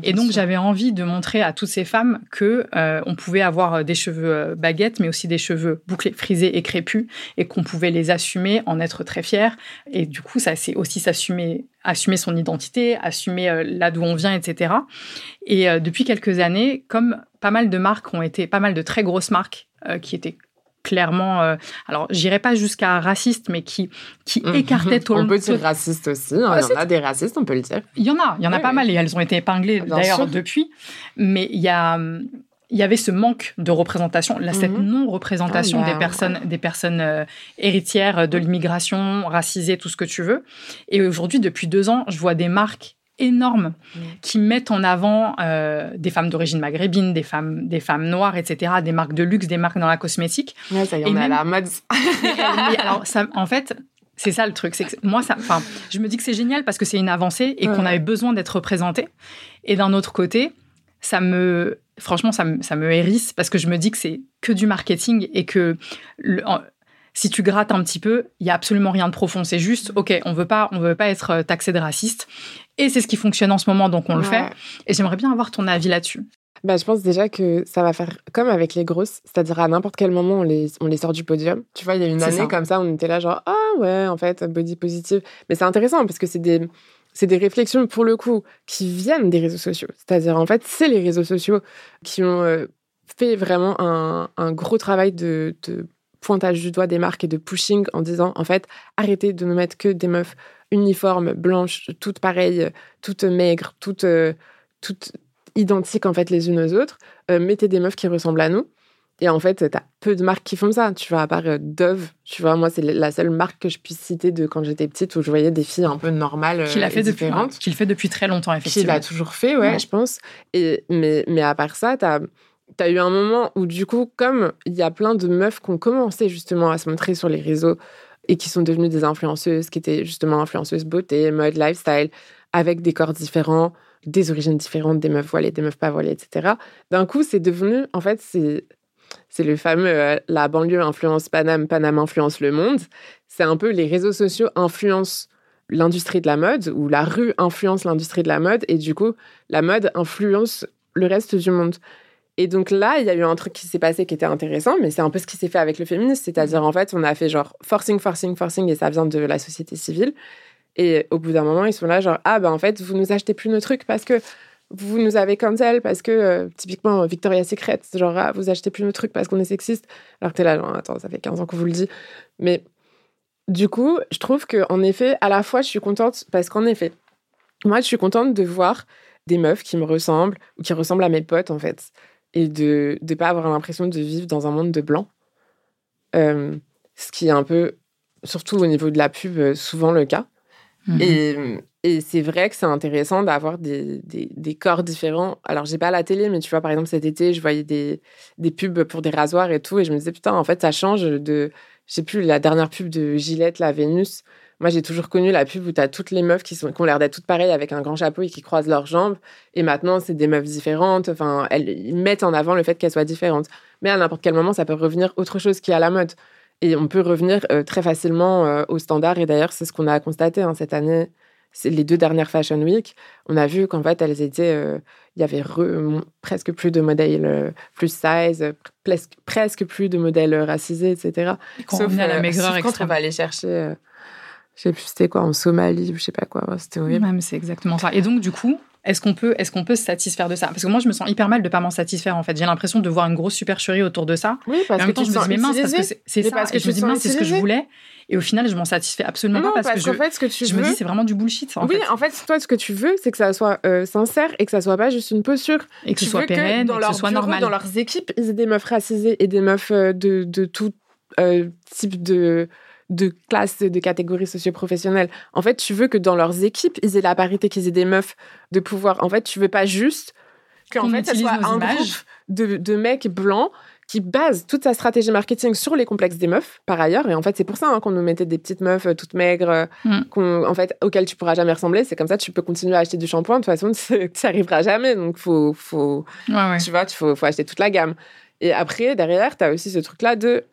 et donc, j'avais envie de montrer à toutes ces femmes que euh, on pouvait avoir euh, des cheveux euh, baguettes, mais aussi des cheveux bouclés, frisés et crépus, et qu'on pouvait les assumer, en être très fiers. Et du coup, ça, c'est aussi s'assumer, assumer son identité, assumer là d'où on vient, etc. Et depuis quelques années, comme pas mal de marques ont été, pas mal de très grosses marques qui étaient clairement, euh, alors j'irai pas jusqu'à raciste, mais qui, qui mhm. écartait tout On peut dire raciste aussi, hein, il y en a des racistes, on peut le dire. Il y en a, il y en a pas mal et elles ont été épinglées d'ailleurs depuis, mais il y a il y avait ce manque de représentation, cette mhm. non-représentation ah, des personnes, des personnes euh, héritières de l'immigration, racisées, tout ce que tu veux. Et aujourd'hui, depuis deux ans, je vois des marques énormes qui mettent en avant euh, des femmes d'origine maghrébine, des femmes, des femmes noires, etc., des marques de luxe, des marques dans la cosmétique. Ouais, ça y en a la mode. (laughs) alors, ça, en fait, c'est ça le truc. C'est que moi, ça, enfin, je me dis que c'est génial parce que c'est une avancée et qu'on avait besoin d'être représenté. Et d'un autre côté, ça me, franchement, ça me, ça me hérisse parce que je me dis que c'est que du marketing et que le, si tu grattes un petit peu, il y a absolument rien de profond. C'est juste, ok, on veut pas, on veut pas être euh, taxé de raciste, et c'est ce qui fonctionne en ce moment, donc on le fait. Et j'aimerais bien avoir ton avis là-dessus. Bah, je pense déjà que ça va faire comme avec les grosses, c'est-à-dire à, n'importe quel moment on les, on les sort du podium. Tu vois, il y a une année comme ça, on était là genre ah ouais, en fait, body positive. Mais c'est intéressant parce que c'est des c'est des réflexions pour le coup qui viennent des réseaux sociaux. C'est-à-dire en fait, c'est les réseaux sociaux qui ont euh, fait vraiment un, un gros travail de, de pointage du doigt des marques et de pushing en disant en fait arrêtez de ne mettre que des meufs uniformes blanches toutes pareilles toutes maigres toutes euh, toutes identiques en fait les unes aux autres. Euh, mettez des meufs qui ressemblent à nous. Et en fait t'as peu de marques qui font ça tu vois à part euh, Dove tu vois. Moi c'est la seule marque que je puisse citer de quand j'étais petite où je voyais des filles un peu normales qu'il a fait depuis qu'il fait depuis très longtemps effectivement qu'il a toujours fait ouais, je pense. Et mais mais à part ça t'as tu as eu un moment où, du coup, comme il y a plein de meufs qui ont commencé justement à se montrer sur les réseaux et qui sont devenues des influenceuses, qui étaient justement influenceuses beauté, mode, lifestyle, avec des corps différents, des origines différentes, des meufs voilées, des meufs pas voilées, etc. D'un coup, c'est devenu, en fait, c'est c'est le fameux euh, la banlieue influence Paname, Paname influence le monde. C'est un peu les réseaux sociaux influencent l'industrie de la mode ou la rue influence l'industrie de la mode et du coup la mode influence le reste du monde. Et donc là, il y a eu un truc qui s'est passé qui était intéressant, mais c'est un peu ce qui s'est fait avec le féminisme, c'est-à-dire en fait, on a fait genre forcing, forcing, forcing, et ça vient de la société civile. Et au bout d'un moment, ils sont là genre ah ben en fait, vous nous achetez plus nos trucs parce que vous nous avez cancel parce que euh, typiquement Victoria's Secret, genre ah, vous achetez plus nos trucs parce qu'on est sexiste. Alors que t'es là genre attends, ça fait 15 ans qu'on vous le dit. Mais du coup, je trouve que en effet, à la fois, je suis contente parce qu'en effet, moi, je suis contente de voir des meufs qui me ressemblent ou qui ressemblent à mes potes en fait et de ne pas avoir l'impression de vivre dans un monde de blanc. Euh, ce qui est un peu, surtout au niveau de la pub, euh, souvent le cas. Mhm. Et, et c'est vrai que c'est intéressant d'avoir des, des, des, corps différents. Alors, j'ai pas la télé, mais tu vois, par exemple, cet été, je voyais des, des pubs pour des rasoirs et tout, et je me disais, putain, en fait, ça change de. Je sais plus, la dernière pub de Gillette, la Vénus, moi, j'ai toujours connu la pub où tu as toutes les meufs qui, sont, qui ont l'air d'être toutes pareilles avec un grand chapeau et qui croisent leurs jambes. Et maintenant, c'est des meufs différentes. Enfin, elles ils mettent en avant le fait qu'elles soient différentes. Mais à n'importe quel moment, ça peut revenir autre chose qui est à la mode. Et on peut revenir euh, très facilement euh, au standard. Et d'ailleurs, c'est ce qu'on a constaté hein, cette année. C'est les deux dernières Fashion Week. On a vu qu'en fait, elles étaient. Euh, il y avait presque plus de modèles plus size, presque plus de modèles racisés, etc. Sauf, à la maigreur quand on va aller chercher Je sais plus c'était quoi, en Somalie, je sais pas quoi. C'était horrible. Même c'est exactement ça. Et donc, du coup, est-ce qu'on peut, est qu'on peut se satisfaire de ça? Parce que moi, je me sens hyper mal de pas m'en satisfaire. En fait, j'ai l'impression de voir une grosse supercherie autour de ça. Oui, parce en même temps, je me dis mais mince, parce que c'est ça. Parce que je me dis mince, c'est ce que je voulais. Et au final, je m'en satisfais absolument pas parce, que je, fait, ce que tu je veux... me dis c'est vraiment du bullshit. oui, en fait, toi, ce que tu veux, c'est que ça soit euh, sincère et que ça soit pas juste une posture. Et que ce soit pérenne, dans et que ce soit normal. Dans leurs équipes, ils aient des meufs racisées et des meufs euh, de, de tout euh, type de de classe, de catégories socio-professionnelles. En fait, tu veux que dans leurs équipes, ils aient la parité, qu'ils aient des meufs de pouvoir. En fait, tu veux pas juste qu'en fait, ça soit un groupe de, de mecs blancs qui base toute sa stratégie marketing sur les complexes des meufs, par ailleurs. Et en fait, c'est pour ça hein, qu'on nous mettait des petites meufs euh, toutes maigres, euh, mm. en fait, auxquelles tu pourras jamais ressembler. C'est comme ça, tu peux continuer à acheter du shampoing. De toute façon, (laughs) tu n'y arriveras jamais. Donc, faut, faut, tu vois, il faut, faut acheter toute la gamme. Et après, derrière, tu as aussi ce truc-là de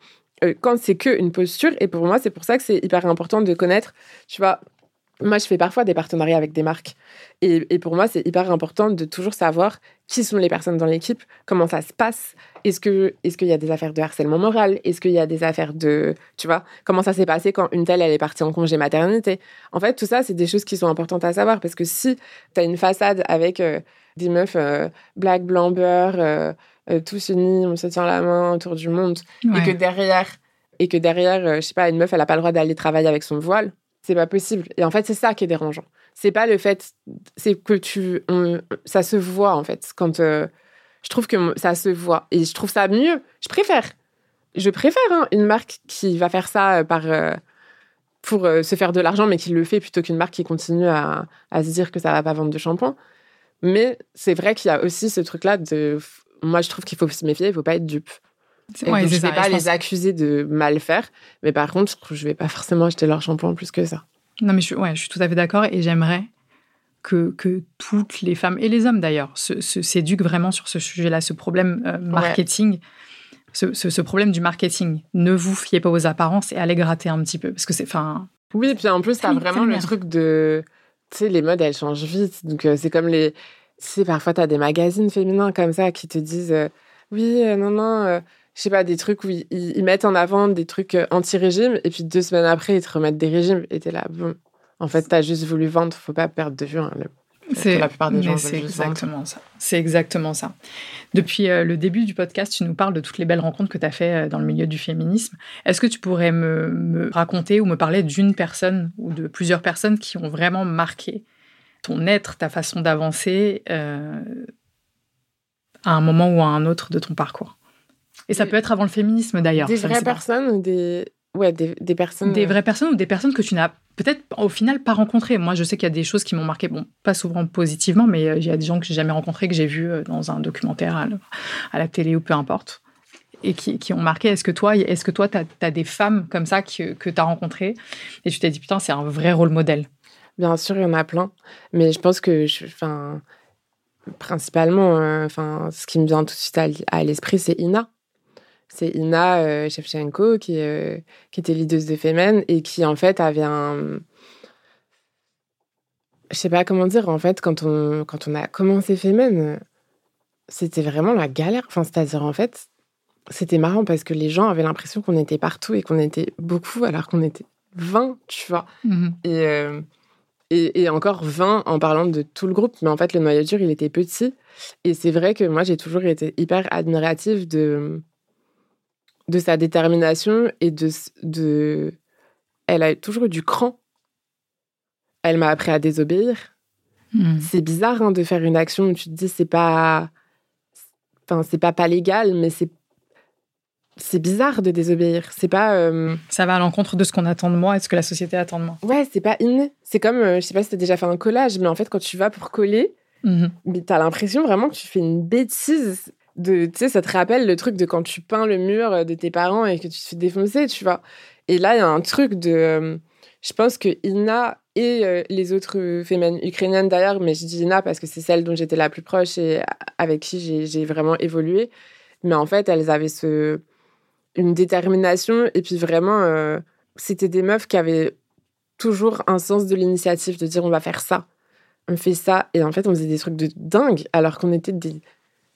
euh, quand c'est que une posture. Et pour moi, c'est pour ça que c'est hyper important de connaître, tu vois, moi, je fais parfois des partenariats avec des marques. Et, pour moi, c'est hyper important de toujours savoir qui sont les personnes dans l'équipe, comment ça se passe. Est-ce que est-ce qu'il y a des affaires de harcèlement moral? Est-ce qu'il y a des affaires de, tu vois, comment ça s'est passé quand une telle elle est partie en congé maternité? En fait, tout ça, c'est des choses qui sont importantes à savoir parce que si tu as une façade avec euh, des meufs euh, black, blanc, beurre, tous unis, on se tient la main autour du monde, et que derrière, et que derrière, euh, je sais pas, une meuf, elle a pas le droit d'aller travailler avec son voile, c'est pas possible. Et en fait, c'est ça qui est dérangeant. C'est pas le fait, c'est que tu, ça se voit en fait quand euh, je trouve que ça se voit et je trouve ça mieux. Je préfère, je préfère hein, une marque qui va faire ça par pour se faire de l'argent, mais qui le fait plutôt qu'une marque qui continue à, à, se dire que ça va pas vendre de shampoing. Mais c'est vrai qu'il y a aussi ce truc-là de moi, je trouve qu'il faut se méfier, il faut pas être dupe. Ouais, je ne vais pas les accuser de mal faire, mais par contre, je vais pas forcément acheter leur shampoing plus que ça. Non, mais je, ouais, je suis tout à fait d'accord et j'aimerais que, que toutes les femmes, et les hommes d'ailleurs, s'éduquent vraiment sur ce sujet-là, ce problème euh, marketing. Ce, ce, problème du marketing. Ne vous fiez pas aux apparences et allez gratter un petit peu. Parce que c'est. Oui, puis en plus, tu as vraiment le truc de. Tu sais, les modes, elles changent vite. Donc, euh, c'est comme les sais, parfois, tu as des magazines féminins comme ça qui te disent euh, Oui, euh, non, non, euh, je sais pas, des trucs où ils, mettent en avant des trucs anti-régime et puis deux semaines après, ils te remettent des régimes et es là, bon, en fait, tu as juste voulu vendre, faut pas perdre de vue. Hein, c'est la plupart des gens c'est exactement ça. C'est exactement ça. Depuis le début du podcast, tu nous parles de toutes les belles rencontres que tu as fait dans le milieu du féminisme. Est-ce que tu pourrais me, me raconter ou me parler d'une personne ou de plusieurs personnes qui ont vraiment marqué ton être, ta façon d'avancer euh, à un moment ou à un autre de ton parcours. Et ça peut être avant le féminisme d'ailleurs. Des vraies personnes ou des... Ouais, des, des, personnes... Des euh, vraies personnes ou des personnes que tu n'as peut-être au final pas rencontrées. Moi, je sais qu'il y a des choses qui m'ont marqué, bon, pas souvent positivement, mais euh, il y a des gens que j'ai jamais rencontrés, que j'ai vus dans un documentaire à, la télé ou peu importe, et qui, qui ont marqué. Est-ce que toi, est-ce que toi, tu as, des femmes comme ça que, que tu as rencontrées? Et tu t'es dit, putain, c'est un vrai rôle modèle Bien sûr, il y en a plein. Mais je pense que, enfin, principalement, euh, enfin, ce qui me vient tout de suite à, l'esprit, c'est Ina. C'est Ina euh, Shevchenko qui, euh, qui était leaduse de Femen et qui, en fait, avait un. Je sais pas comment dire, en fait, quand on, quand on a commencé Femen, c'était vraiment la galère. Enfin, c'est-à-dire, en fait, c'était marrant parce que les gens avaient l'impression qu'on était partout et qu'on était beaucoup alors qu'on était 20, tu vois. Mmh et et, encore 20 en parlant de tout le groupe, mais en fait, le noyau dur, il était petit. Et c'est vrai que moi, j'ai toujours été hyper admirative de, de sa détermination et de, de. Elle a toujours eu du cran. Elle m'a appris à désobéir. Hmm. C'est bizarre hein, de faire une action où tu te dis c'est pas. Enfin, c'est pas pas légal, mais c'est c'est bizarre de désobéir. C'est pas. Euh, Ça va à l'encontre de ce qu'on attend de moi et de ce que la société attend de moi. Ouais, c'est pas inné. C'est comme, euh, je sais pas si t'as déjà fait un collage, mais en fait, quand tu vas pour coller, mm t'as l'impression vraiment que tu fais une bêtise. De, tu sais, ça te rappelle le truc de quand tu peins le mur de tes parents et que tu te fais défoncer, tu vois. Et là, il y a un truc de. Euh, je pense que Ina et les autres femmes ukrainiennes d'ailleurs, mais je dis Ina parce que c'est celle dont j'étais la plus proche et avec qui j'ai vraiment évolué. Mais en fait, elles avaient ce une détermination. Et puis vraiment, euh, c'était des meufs qui avaient toujours un sens de l'initiative, de dire on va faire ça, on fait ça. Et en fait, on faisait des trucs de dingue alors qu'on était des.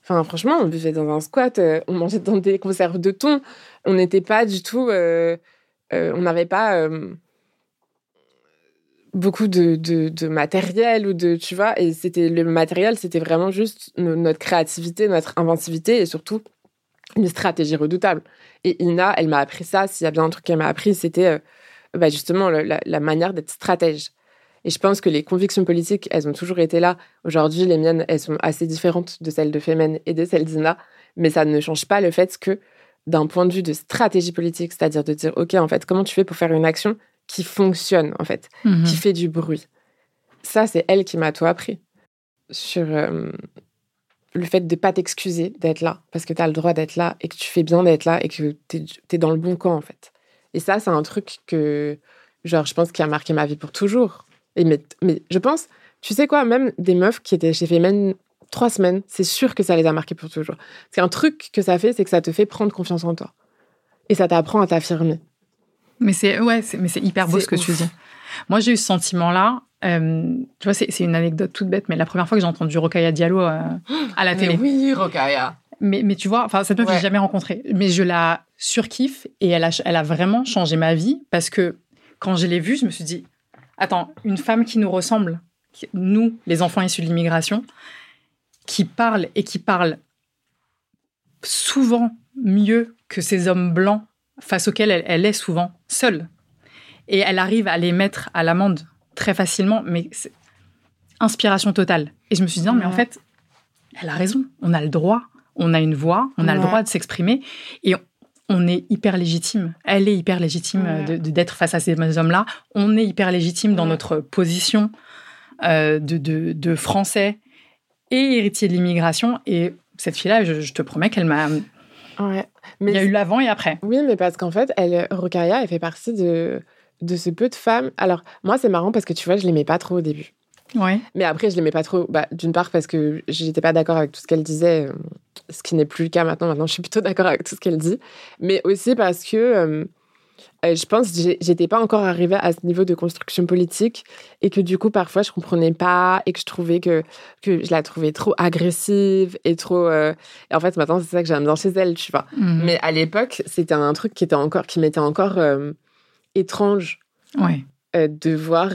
Enfin, franchement, on vivait dans un squat, euh, on mangeait dans des conserves de thon. On n'était pas du tout. Euh, on n'avait pas. beaucoup de, de, matériel ou de, tu vois, et c'était le matériel, c'était vraiment juste notre créativité, notre inventivité et surtout une stratégie redoutable. Et Ina, elle m'a appris ça. S'il y a bien un truc qu'elle m'a appris, c'était euh, bah, justement la, manière d'être stratège. Et je pense que les convictions politiques, elles ont toujours été là. Aujourd'hui, les miennes, elles sont assez différentes de celles de Femen et de celles d'Ina. Mais ça ne change pas le fait que, d'un point de vue de stratégie politique, c'est-à-dire de dire, OK, en fait, comment tu fais pour faire une action qui fonctionne, en fait, qui mhm. fait du bruit? Ça, c'est elle qui m'a tout appris. Sur euh, le fait de ne pas t'excuser d'être là, parce que tu as le droit d'être là et que tu fais bien d'être là et que tu es, dans le bon camp, en fait. Et ça, c'est un truc que, genre, je pense qui a marqué ma vie pour toujours. Et mais, mais je pense, tu sais quoi, même des meufs qui étaient chez Femen trois semaines, c'est sûr que ça les a marqués pour toujours. C'est un truc que ça fait, c'est que ça te fait prendre confiance en toi. Et ça t'apprend à t'affirmer. Mais c'est ouais, mais c'est hyper beau ce que tu dis. Moi, j'ai eu ce sentiment-là. Euh, tu vois, c'est une anecdote toute bête, mais la première fois que j'ai entendu Rokaya Diallo euh, à la télé. oui, Rokaya. Mais, mais tu vois, enfin, cette meuf, ouais. j'ai jamais rencontrée. Mais je la surkiffe et elle a, elle a vraiment changé ma vie parce que quand je l'ai vue, je me suis dit, attends, une femme qui nous ressemble, nous, les enfants issus de l'immigration, qui parle et qui parle souvent mieux que ces hommes blancs face auxquels elle, est souvent seule. Et elle arrive à les mettre à l'amende très facilement, mais c'est inspiration totale. Et je me suis dit, non, mais en fait, elle a raison. On a le droit, on a une voix, on a le droit de s'exprimer. Et on est hyper légitime. Elle est hyper légitime de d'être face à ces hommes-là. On est hyper légitime dans notre position euh, de, de, Français et héritier de l'immigration. Et cette fille-là, je, te promets qu'elle m'a. Ouais. Mais Il y a eu l'avant et après. Oui, mais parce qu'en fait, elle, Rocaria, elle fait partie de, de ce peu de femmes. Alors, moi, c'est marrant parce que tu vois, je l'aimais pas trop au début. Ouais. Mais après, je l'aimais pas trop. Bah, D'une part, parce que j'étais pas d'accord avec tout ce qu'elle disait, euh, ce qui n'est plus le cas maintenant. Maintenant, je suis plutôt (laughs) d'accord avec tout ce qu'elle dit. Mais aussi parce que euh, euh, je pense que j'étais pas encore arrivée à ce niveau de construction politique et que du coup, parfois, je comprenais pas et que je trouvais que, que je la trouvais trop agressive et trop. Et en fait, maintenant, c'est ça que j'aime bien chez elle, tu vois. Mhm. Mais à l'époque, c'était un truc qui était encore, qui m'était encore étrange. Ouais. de voir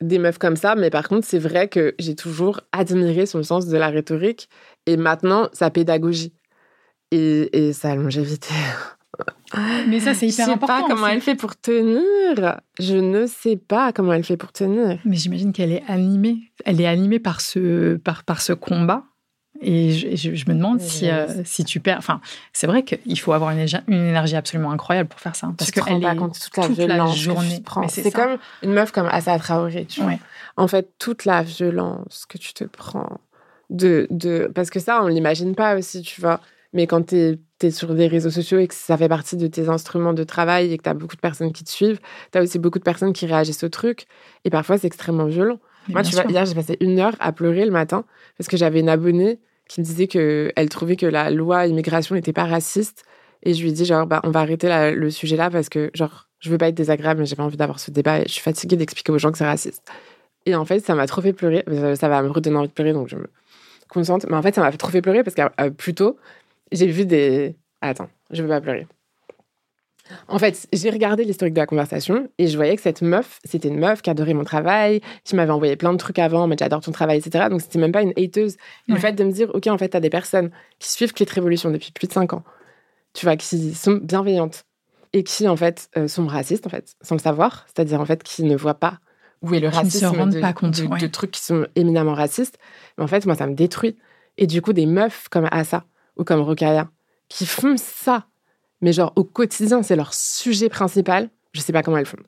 des meufs comme ça, mais par contre, c'est vrai que j'ai toujours admiré son sens de la rhétorique et maintenant sa pédagogie et, sa longévité. (laughs) Mais ça, c'est hyper important. Je sais pas comment elle fait pour tenir. Je ne sais pas comment elle fait pour tenir. Mais j'imagine qu'elle est animée. Elle est animée par ce, par, par ce combat et je, me demande si, euh, si tu perds. Enfin, c'est vrai qu'il faut avoir une, une, énergie absolument incroyable pour faire ça. Parce que elle est compte toute la violence journée. C'est comme une meuf comme Assa Traoré. Tu vois. En fait, toute la violence que tu te prends. De, de... Parce que ça, on l'imagine pas aussi, tu vois. Mais quand tu es, sur des réseaux sociaux et que ça fait partie de tes instruments de travail et que tu as beaucoup de personnes qui te suivent, tu as aussi beaucoup de personnes qui réagissent au truc. Et parfois, c'est extrêmement violent. Moi, tu vois, hier, j'ai passé une heure à pleurer le matin parce que j'avais une abonnée qui me disait qu'elle trouvait que la loi immigration n'était pas raciste. Et je lui ai dit, genre, bah, on va arrêter le sujet là parce que, genre, je veux pas être désagréable, mais j'ai pas envie d'avoir ce débat. Et je suis fatiguée d'expliquer aux gens que c'est raciste. Et en fait, ça m'a trop fait pleurer. Ça va me redonner envie de pleurer, donc je me concentre. Mais en fait, ça m'a trop fait pleurer parce que euh, plus tôt, j'ai vu des. Attends, je veux pas pleurer. En fait, j'ai regardé l'historique de la conversation et je voyais que cette meuf, c'était une meuf qui adorait mon travail, qui m'avait envoyé plein de trucs avant, mais j'adore ton travail, etc. Donc, c'était même pas une hateuse. Le fait de me dire, OK, en fait, t'as des personnes qui suivent Clé Révolution depuis plus de cinq ans, tu vois, qui sont bienveillantes et qui, en fait, euh, sont racistes, en fait, sans le savoir. C'est-à-dire, en fait, qui ne voient pas où est le racisme de, pas compte, de, trucs qui sont éminemment racistes. Mais en fait, moi, ça me détruit. Et du coup, des meufs comme Assa ou comme Rokaya qui font ça mais genre au quotidien, c'est leur sujet principal. Je sais pas comment elles font.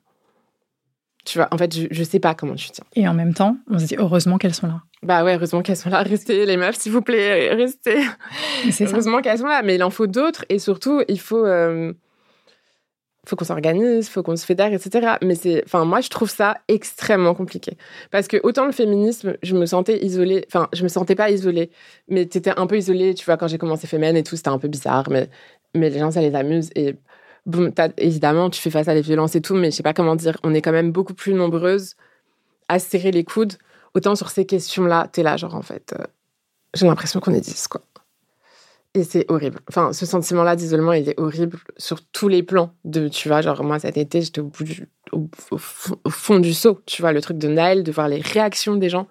Tu vois, en fait, je, je sais pas comment tu tiens. Et en même temps, on se dit heureusement qu'elles sont là. Bah ouais, heureusement qu'elles sont là. Restez, les meufs, s'il vous plaît, restez. Heureusement qu'elles sont là, mais il en faut d'autres et surtout, il faut. Euh, faut qu'on s'organise, faut qu'on se fédère, etc. Mais c'est, enfin, moi, je trouve ça extrêmement compliqué. Parce que autant le féminisme, je me sentais isolée, enfin, je me sentais pas isolée, mais t'étais un peu isolée, tu vois, quand j'ai commencé Fémène et tout, c'était un peu bizarre, mais mais les gens, ça les amuse. Et bon, évidemment, tu fais face à des violences et tout, mais je sais pas comment dire, on est quand même beaucoup plus nombreuses à serrer les coudes. Autant sur ces questions-là, tu es là, genre, en fait, euh, j'ai l'impression qu'on est 10, quoi. Et c'est horrible. Enfin, ce sentiment-là d'isolement, il est horrible sur tous les plans. De, tu vois, genre, moi, cet été, j'étais au au, fond du seau, tu vois, le truc de Naël, de voir les réactions des gens.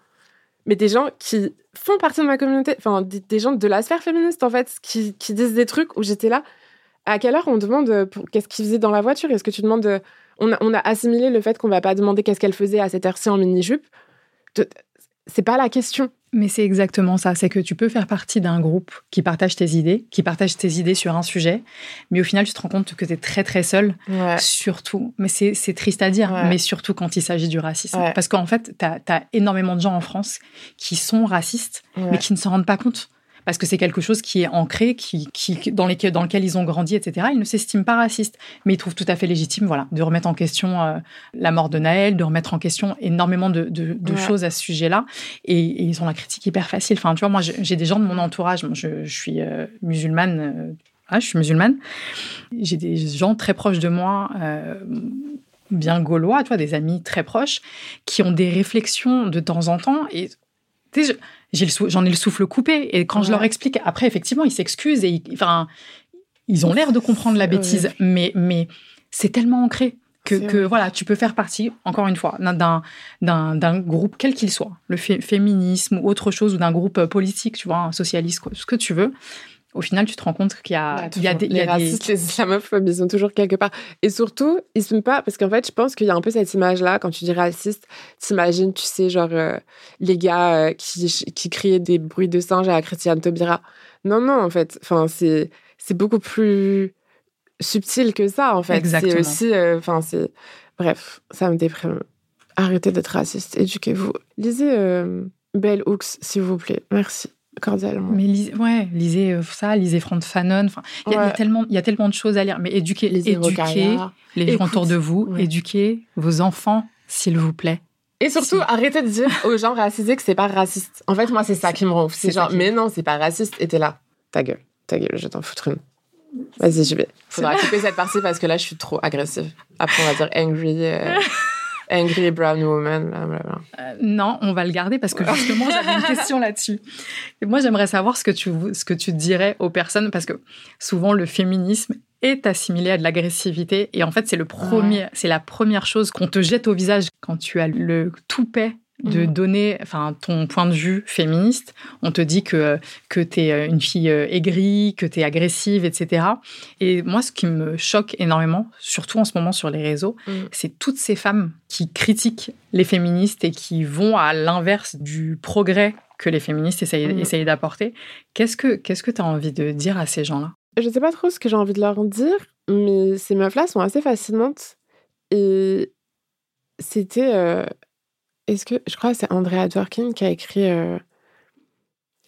Mais des gens qui font partie de ma communauté, enfin, des, gens de la sphère féministe, en fait, qui, disent des trucs où j'étais là. À quelle heure on demande qu'est-ce qu'ils faisaient dans la voiture? Est-ce que tu demandes. on, a, on a assimilé le fait qu'on va pas demander qu'est-ce qu'elle faisait à cette heure-ci en mini-jupe? C'est pas la question. Mais c'est exactement ça, c'est que tu peux faire partie d'un groupe qui partage tes idées, qui partage tes idées sur un sujet, mais au final, tu te rends compte que tu es très très seul, surtout, mais c'est triste à dire, mais surtout quand il s'agit du racisme. Parce qu'en fait, tu as, énormément de gens en France qui sont racistes, mais qui ne s'en rendent pas compte parce que c'est quelque chose qui est ancré, qui, qui, dans, lequel ils ont grandi, etc. Ils ne s'estiment pas racistes, mais ils trouvent tout à fait légitime voilà, de remettre en question euh, la mort de Naël, de remettre en question énormément de, de, choses à ce sujet-là. Et, ils ont la critique hyper facile. Enfin, tu vois, moi, j'ai des gens de mon entourage, je, je suis euh, musulmane. Ah, je suis musulmane. J'ai des gens très proches de moi bien gaulois, tu des amis très proches, qui ont des réflexions de temps en temps. Et j'en ai, le souffle coupé. Et quand je leur explique, après, effectivement, ils s'excusent et ils, enfin, ils ont l'air de comprendre la bêtise, mais, mais c'est tellement ancré que, voilà, tu peux faire partie, encore une fois, d'un groupe, quel qu'il soit, le féminisme ou autre chose, ou d'un groupe politique, tu vois, un socialiste, ce que tu veux au final, tu te rends compte qu'il y a, il y a des. Les racistes, les islamophobes, ils sont toujours quelque part. Et surtout, ils sont pas. Parce qu'en fait, je pense qu'il y a un peu cette image-là, quand tu dis raciste, t'imagines, tu sais, genre, euh, les gars euh, qui, qui criaient des bruits de singe à Christiane Taubira. Non, non, en fait. Enfin, c'est, c'est beaucoup plus subtil que ça, en fait. Exactement. C'est aussi. Euh, enfin, c'est. Bref, ça me déprime. Arrêtez d'être raciste, éduquez-vous. Lisez Belle Hooks, s'il vous plaît. Merci cordialement. Mais lisez, ouais, lisez euh, ça, lisez Franz Fanon. Enfin, il y, a tellement, il y a tellement de choses à lire. Mais éduquez, les les gens autour de vous, éduquez vos enfants, s'il vous plaît. Et surtout, arrêtez de dire aux gens racisés que c'est pas raciste. En fait, moi, c'est ça qui me rend ouf. C'est genre, mais non, c'est pas raciste. Et t'es là, ta gueule, ta gueule, je t'en foutre une. Vas-y, je vais. Faudra couper cette partie parce que là, je suis trop agressive. Après, on va dire angry. Euh, (laughs) Angry Brown Woman. Euh, non, on va le garder parce que justement, j'avais une question (laughs) là-dessus. Et moi, j'aimerais savoir ce que, tu, ce que tu dirais aux personnes parce que souvent, le féminisme est assimilé à de l'agressivité. Et en fait, c'est le premier, c'est la première chose qu'on te jette au visage quand tu as le toupet de mhm. donner enfin, ton point de vue féministe. On te dit que, que tu es euh, une fille euh, aigrie, que tu es agressive, etc. Et moi, ce qui me choque énormément, surtout en ce moment sur les réseaux, mhm. c'est toutes ces femmes qui critiquent les féministes et qui vont à l'inverse du progrès que les féministes essayent, mhm. d'apporter. Qu'est-ce que qu'est-ce que tu as envie de dire à ces gens-là? Je ne sais pas trop ce que j'ai envie de leur dire, mais ces meufs-là sont assez fascinantes. Et c'était... Euh, est-ce que je crois que c'est Andrea Dworkin qui a écrit euh,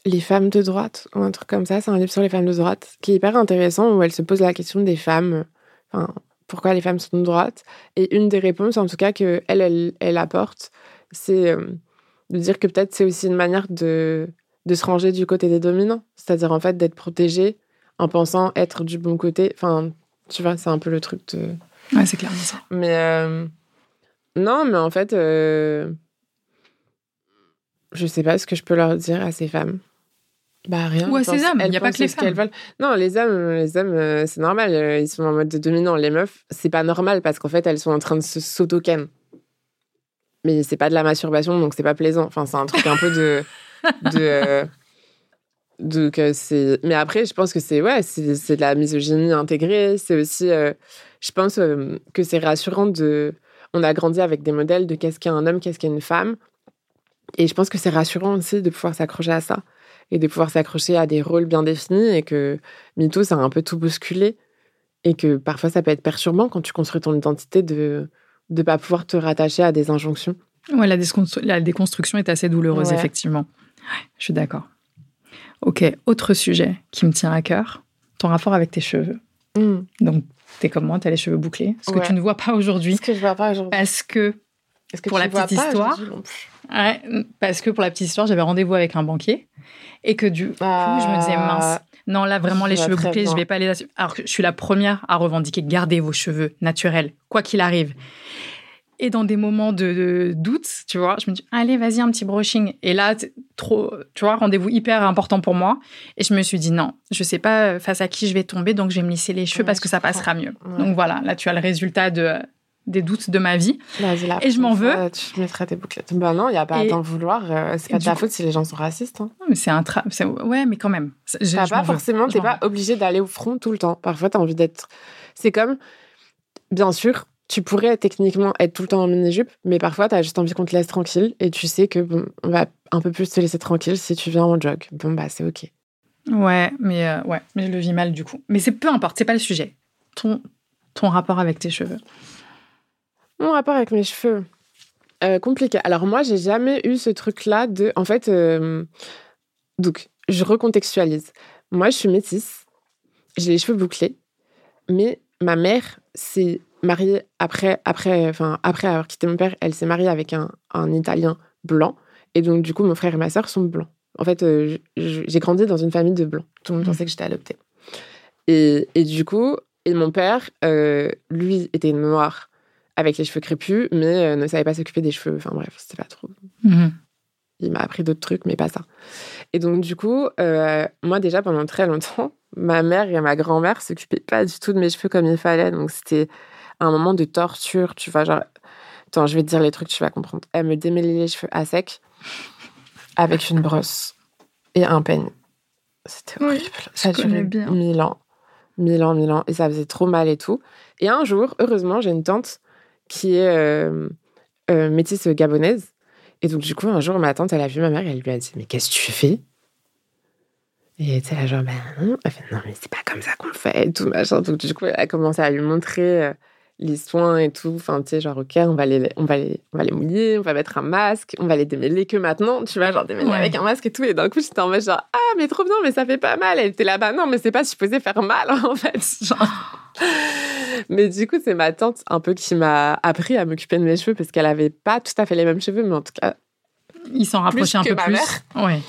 Les femmes de droite ou un truc comme ça. C'est un livre sur les femmes de droite qui est hyper intéressant où elle se pose la question des femmes. Enfin, pourquoi les femmes sont de droite Et une des réponses, en tout cas, que elle, elle, apporte, c'est euh, de dire que peut-être c'est aussi une manière de, de se ranger du côté des dominants. C'est-à-dire en fait d'être protégée en pensant être du bon côté. Enfin, tu vois, c'est un peu le truc de. Ouais, c'est clairement ça. Mais. Euh, non, mais en fait, je sais pas ce que je peux leur dire à ces femmes. Bah rien. Ou à ces hommes, il n'y a pas que les femmes. Veulent. Non, les hommes, les hommes, euh, c'est normal, euh, ils sont en mode de dominant. Les meufs, c'est pas normal parce qu'en fait, elles sont en train de se s'auto-ken. Mais c'est pas de la masturbation, donc c'est pas plaisant. Enfin, c'est un truc un peu de, (laughs) de, euh, c'est. Mais après, je pense que c'est ouais, c'est de la misogynie intégrée. C'est aussi, je pense que c'est rassurant de. On a grandi avec des modèles de qu'est-ce qu'est un homme, qu'est-ce qu'est une femme. Et je pense que c'est rassurant aussi de pouvoir s'accrocher à ça et de pouvoir s'accrocher à des rôles bien définis et que MeToo, ça a un peu tout bousculé et que parfois ça peut être perturbant quand tu construis ton identité de ne pas pouvoir te rattacher à des injonctions. Ouais, la, la déconstruction est assez douloureuse, effectivement. je suis d'accord. Ok, autre sujet qui me tient à cœur, ton rapport avec tes cheveux. Hmm. Donc, t'es comme moi, t'as les cheveux bouclés. Ce que tu ne vois pas aujourd'hui. Ce que je vois pas aujourd'hui. Parce que, que pour la petite histoire, Ouais, parce que pour la petite histoire, j'avais rendez-vous avec un banquier et que du coup, je me disais ah. mince. Non, là vraiment les cheveux bouclés, je vais pas les Alors que je suis la première à revendiquer gardez vos cheveux naturels, quoi qu'il arrive. Et dans des moments de, doute, tu vois, je me dis allez, vas-y un petit brushing. Et là, trop, tu vois, rendez-vous hyper important pour moi. Et je me suis dit non, je sais pas face à qui je vais tomber, donc je vais me lisser les cheveux parce que ça passera mieux. Donc voilà, là tu as le résultat de des doutes de ma vie. et je m'en veux. Tu mettrais tes bouclettes. Ben non, il n'y a pas à t'en vouloir. Euh, c'est pas de ta faute si les gens sont racistes. Hein. mais c'est un tra... Ouais, mais quand même. T'as pas forcément, t'es pas obligé d'aller au front tout le temps. Parfois, t'as envie d'être. C'est comme, bien sûr, tu pourrais techniquement être tout le temps en mini-jupe, mais parfois, tu as juste envie qu'on te laisse tranquille et tu sais que bon, on va un peu plus te laisser tranquille si tu viens en jog. Bon, bah, c'est OK. Ouais, mais euh, ouais, mais je le vis mal du coup. Mais c'est peu importe, c'est pas le sujet. Ton, ton rapport avec tes cheveux. Mon rapport avec mes cheveux. Euh, compliqué. Alors moi, j'ai jamais eu ce truc-là de... En fait, euh, donc, je recontextualise. Moi, je suis métisse. J'ai les cheveux bouclés. Mais ma mère s'est mariée après, après, enfin, après avoir quitté mon père. Elle s'est mariée avec un, un Italien blanc. Et donc, du coup, mon frère et ma sœur sont blancs. En fait, euh, j'ai grandi dans une famille de blancs. Tout le monde mmh. pensait que j'étais adoptée. Et, et, du coup, et mon père, lui, était noir avec les cheveux crépus, mais euh, ne savait pas s'occuper des cheveux. Enfin bref, c'était pas trop. Mmh. Il m'a appris d'autres trucs, mais pas ça. Et donc, du coup, moi, déjà, pendant très longtemps, (laughs) ma mère et ma grand-mère s'occupaient pas du tout de mes cheveux comme il fallait. Donc, c'était un moment de torture, tu vois. Genre, attends, je vais te dire les trucs, tu vas comprendre. Elle me démêlait les cheveux à sec avec une brosse et un peigne. C'était horrible. ça a duré mille ans. Mille ans, mille ans. Et ça faisait trop mal et tout. Et un jour, heureusement, j'ai une tante qui est euh, euh, métisse gabonaise. Et donc, du coup, un jour, ma tante, elle a vu ma mère et elle lui a dit Mais qu'est-ce que tu fais? Et elle était là, genre, ben non. Elle fait Non, mais c'est pas comme ça qu'on fait tout, machin. Donc, du coup, elle a commencé à lui montrer. Les soins et tout. Enfin, tu sais, genre, ok, on va, les, on, va les, on va les mouiller, on va mettre un masque, on va les démêler que maintenant, tu vois, genre démêler avec un masque et tout. Et d'un coup, j'étais en mode genre, ah, mais trop bien, mais ça fait pas mal. Elle était là-bas, non, mais c'est pas supposé faire mal, (laughs) en fait. mais du coup, c'est ma tante un peu qui m'a appris à m'occuper de mes cheveux parce qu'elle avait pas tout à fait les mêmes cheveux, mais en tout cas. Ils s'en rapprochaient un peu plus. Ouais.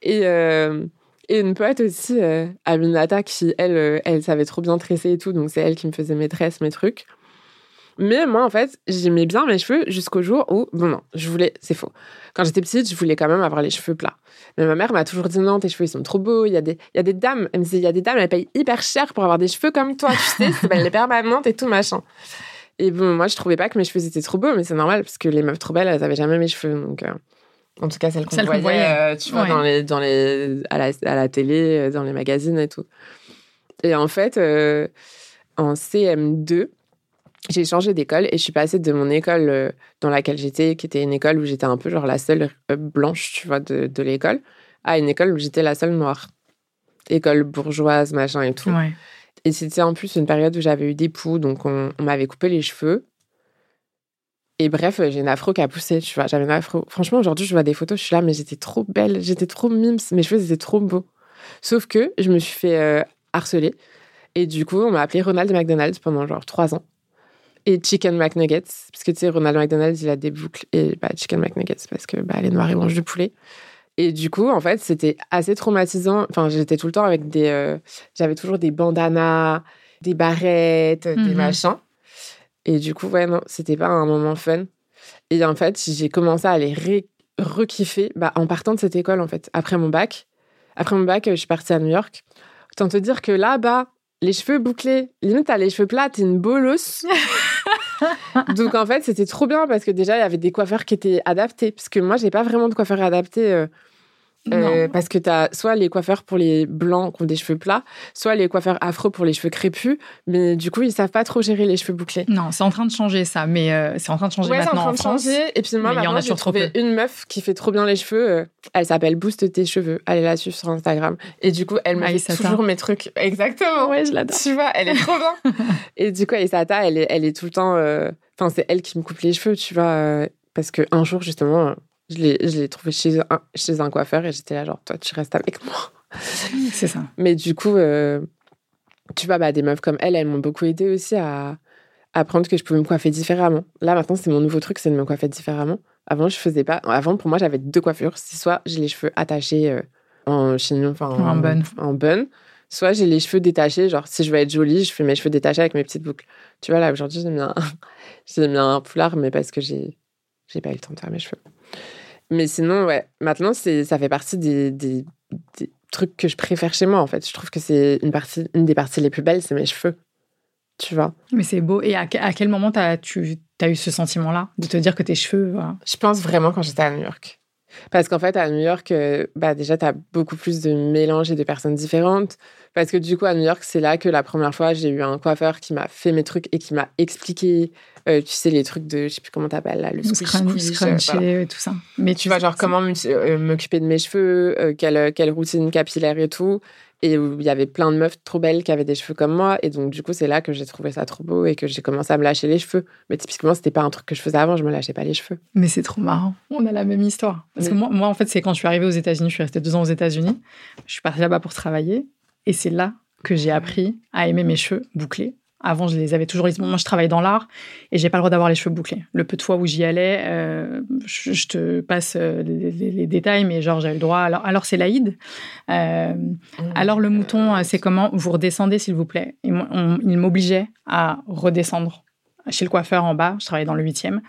Et. Euh, et une poète aussi, euh, Aminata, qui, elle, euh, elle savait trop bien tresser et tout. Donc, c'est elle qui me faisait mes tresses, mes trucs. Mais moi, en fait, j'aimais bien mes cheveux jusqu'au jour où, bon, non, je voulais, c'est faux. Quand j'étais petite, je voulais quand même avoir les cheveux plats. Mais ma mère m'a toujours dit non, tes cheveux, ils sont trop beaux. Il y a des, il y a des dames, elle me disait, il y a des dames, elles payent hyper cher pour avoir des cheveux comme toi, tu sais, c'est les permanentes et tout, machin. Et bon, moi, je trouvais pas que mes cheveux étaient trop beaux, mais c'est normal, parce que les meufs trop belles, elles avaient jamais mes cheveux. Donc, euh, en tout cas, celles qu'on voyait, euh, tu vois, dans les, dans les, à, la, à la télé, euh, dans les magazines et tout. Et en fait, en CM2, j'ai changé d'école et je suis passée de mon école euh, dans laquelle j'étais, qui était une école où j'étais un peu genre la seule euh, blanche, tu vois, de, de l'école, à une école où j'étais la seule noire. École bourgeoise, machin et tout. Et c'était en plus une période où j'avais eu des poux, donc on, m'avait coupé les cheveux. Et bref, j'ai une afro qui a poussé, tu vois, j'avais une afro. Franchement, aujourd'hui, je vois des photos, je suis là, mais j'étais trop belle, j'étais trop mimes, mes cheveux étaient trop beaux. Sauf que je me suis fait euh, harceler. Et du coup, on m'a appelé Ronald McDonald pendant genre trois ans et Chicken McNuggets, parce que tu sais, Ronald McDonald, il a des boucles, et bah, Chicken McNuggets, parce que bah, les noirs, ils mangent du poulet. Et du coup, en fait, c'était assez traumatisant. Enfin, j'étais tout le temps avec des. Euh, j'avais toujours des bandanas, des barrettes, des mhm. machins. Et du coup, ouais, non, c'était pas un moment fun. Et en fait, j'ai commencé à les re-kiffer bah, en partant de cette école, en fait, après mon bac. Après mon bac, je suis partie à New York. Autant te dire que là-bas, les cheveux bouclés, limite, t'as les cheveux plats, t'es une bolosse. (laughs) (laughs) Donc en fait, c'était trop bien parce que déjà, il y avait des coiffeurs qui étaient adaptés. Parce que moi, j'ai pas vraiment de coiffeur adapté. Euh, parce que tu as soit les coiffeurs pour les blancs qui ont des cheveux plats, soit les coiffeurs afro pour les cheveux crépus. Mais du coup, ils savent pas trop gérer les cheveux bouclés. Non, c'est en train de changer ça. Mais euh, c'est en train de changer maintenant en, France. Changer. Et puis moi, maintenant, j'ai trouvé une meuf qui fait trop bien les cheveux. Euh, elle s'appelle Boost tes cheveux. Allez la suivre sur Instagram. Et du coup, elle me fait toujours mes trucs. Exactement. Ouais, je l'adore. Tu vois, elle est trop bien. (laughs) et du coup, Aïsata, elle est, elle est tout le temps. Enfin, c'est elle qui me coupe les cheveux, tu vois. parce qu'un jour, justement je l'ai trouvé chez un, chez un coiffeur et j'étais là, genre, toi, tu restes avec moi. C'est ça. Mais du coup, euh, tu vois, bah, des meufs comme elle, elles m'ont beaucoup aidé aussi à apprendre que je pouvais me coiffer différemment. Là, maintenant, c'est mon nouveau truc, c'est de me coiffer différemment. Avant, je faisais pas. Avant, pour moi, j'avais deux coiffures. C'est soit j'ai les cheveux attachés euh, en chignon, enfin en, bun. En bun. Soit j'ai les cheveux détachés. Genre, si je veux être jolie, je fais mes cheveux détachés avec mes petites boucles. Tu vois, là, aujourd'hui, j'ai mis, (laughs) un... mis un foulard, mais parce que j'ai pas eu le temps de faire mes cheveux. Mais sinon, ouais, maintenant, ça fait partie des, des, trucs que je préfère chez moi, en fait. Je trouve que c'est une, partie, une des parties les plus belles, c'est mes cheveux. tu vois? Mais c'est beau. Et à, quel moment as, tu as eu ce sentiment-là de te dire que tes cheveux. Je pense vraiment quand j'étais à New York. Parce qu'en fait, à New York, euh, bah, déjà, tu as beaucoup plus de mélanges et de personnes différentes. Parce que du coup, à New York, c'est là que la première fois, j'ai eu un coiffeur qui m'a fait mes trucs et qui m'a expliqué, euh, tu sais, les trucs de, je sais plus comment t'appelles là, le squish, squish, et tout ça. Mais tu vois, genre, comment m'occuper de mes cheveux, quelle, quelle routine capillaire et tout. Et il y avait plein de meufs trop belles qui avaient des cheveux comme moi. Et donc, du coup, c'est là que j'ai trouvé ça trop beau et que j'ai commencé à me lâcher les cheveux. Mais typiquement, c'était pas un truc que je faisais avant, je me lâchais pas les cheveux. Mais c'est trop marrant. On a la même histoire. Parce que moi, moi, en fait, c'est quand je suis arrivée aux États-Unis, je suis restée deux ans aux États-Unis. Je suis partie là-bas pour travailler. Et c'est là que j'ai appris à aimer mes cheveux bouclés. Avant, je les avais toujours. Moi, je travaille dans l'art et j'ai pas le droit d'avoir les cheveux bouclés. Le peu de fois où j'y allais, euh, je, te passe euh, les, détails, mais genre j'avais le droit. Alors, alors c'est l'Aïd. Euh, mmh. alors le mouton, c'est comment Vous redescendez, s'il vous plaît? Et il m'obligeait à redescendre chez le coiffeur en bas. Je travaillais dans le huitième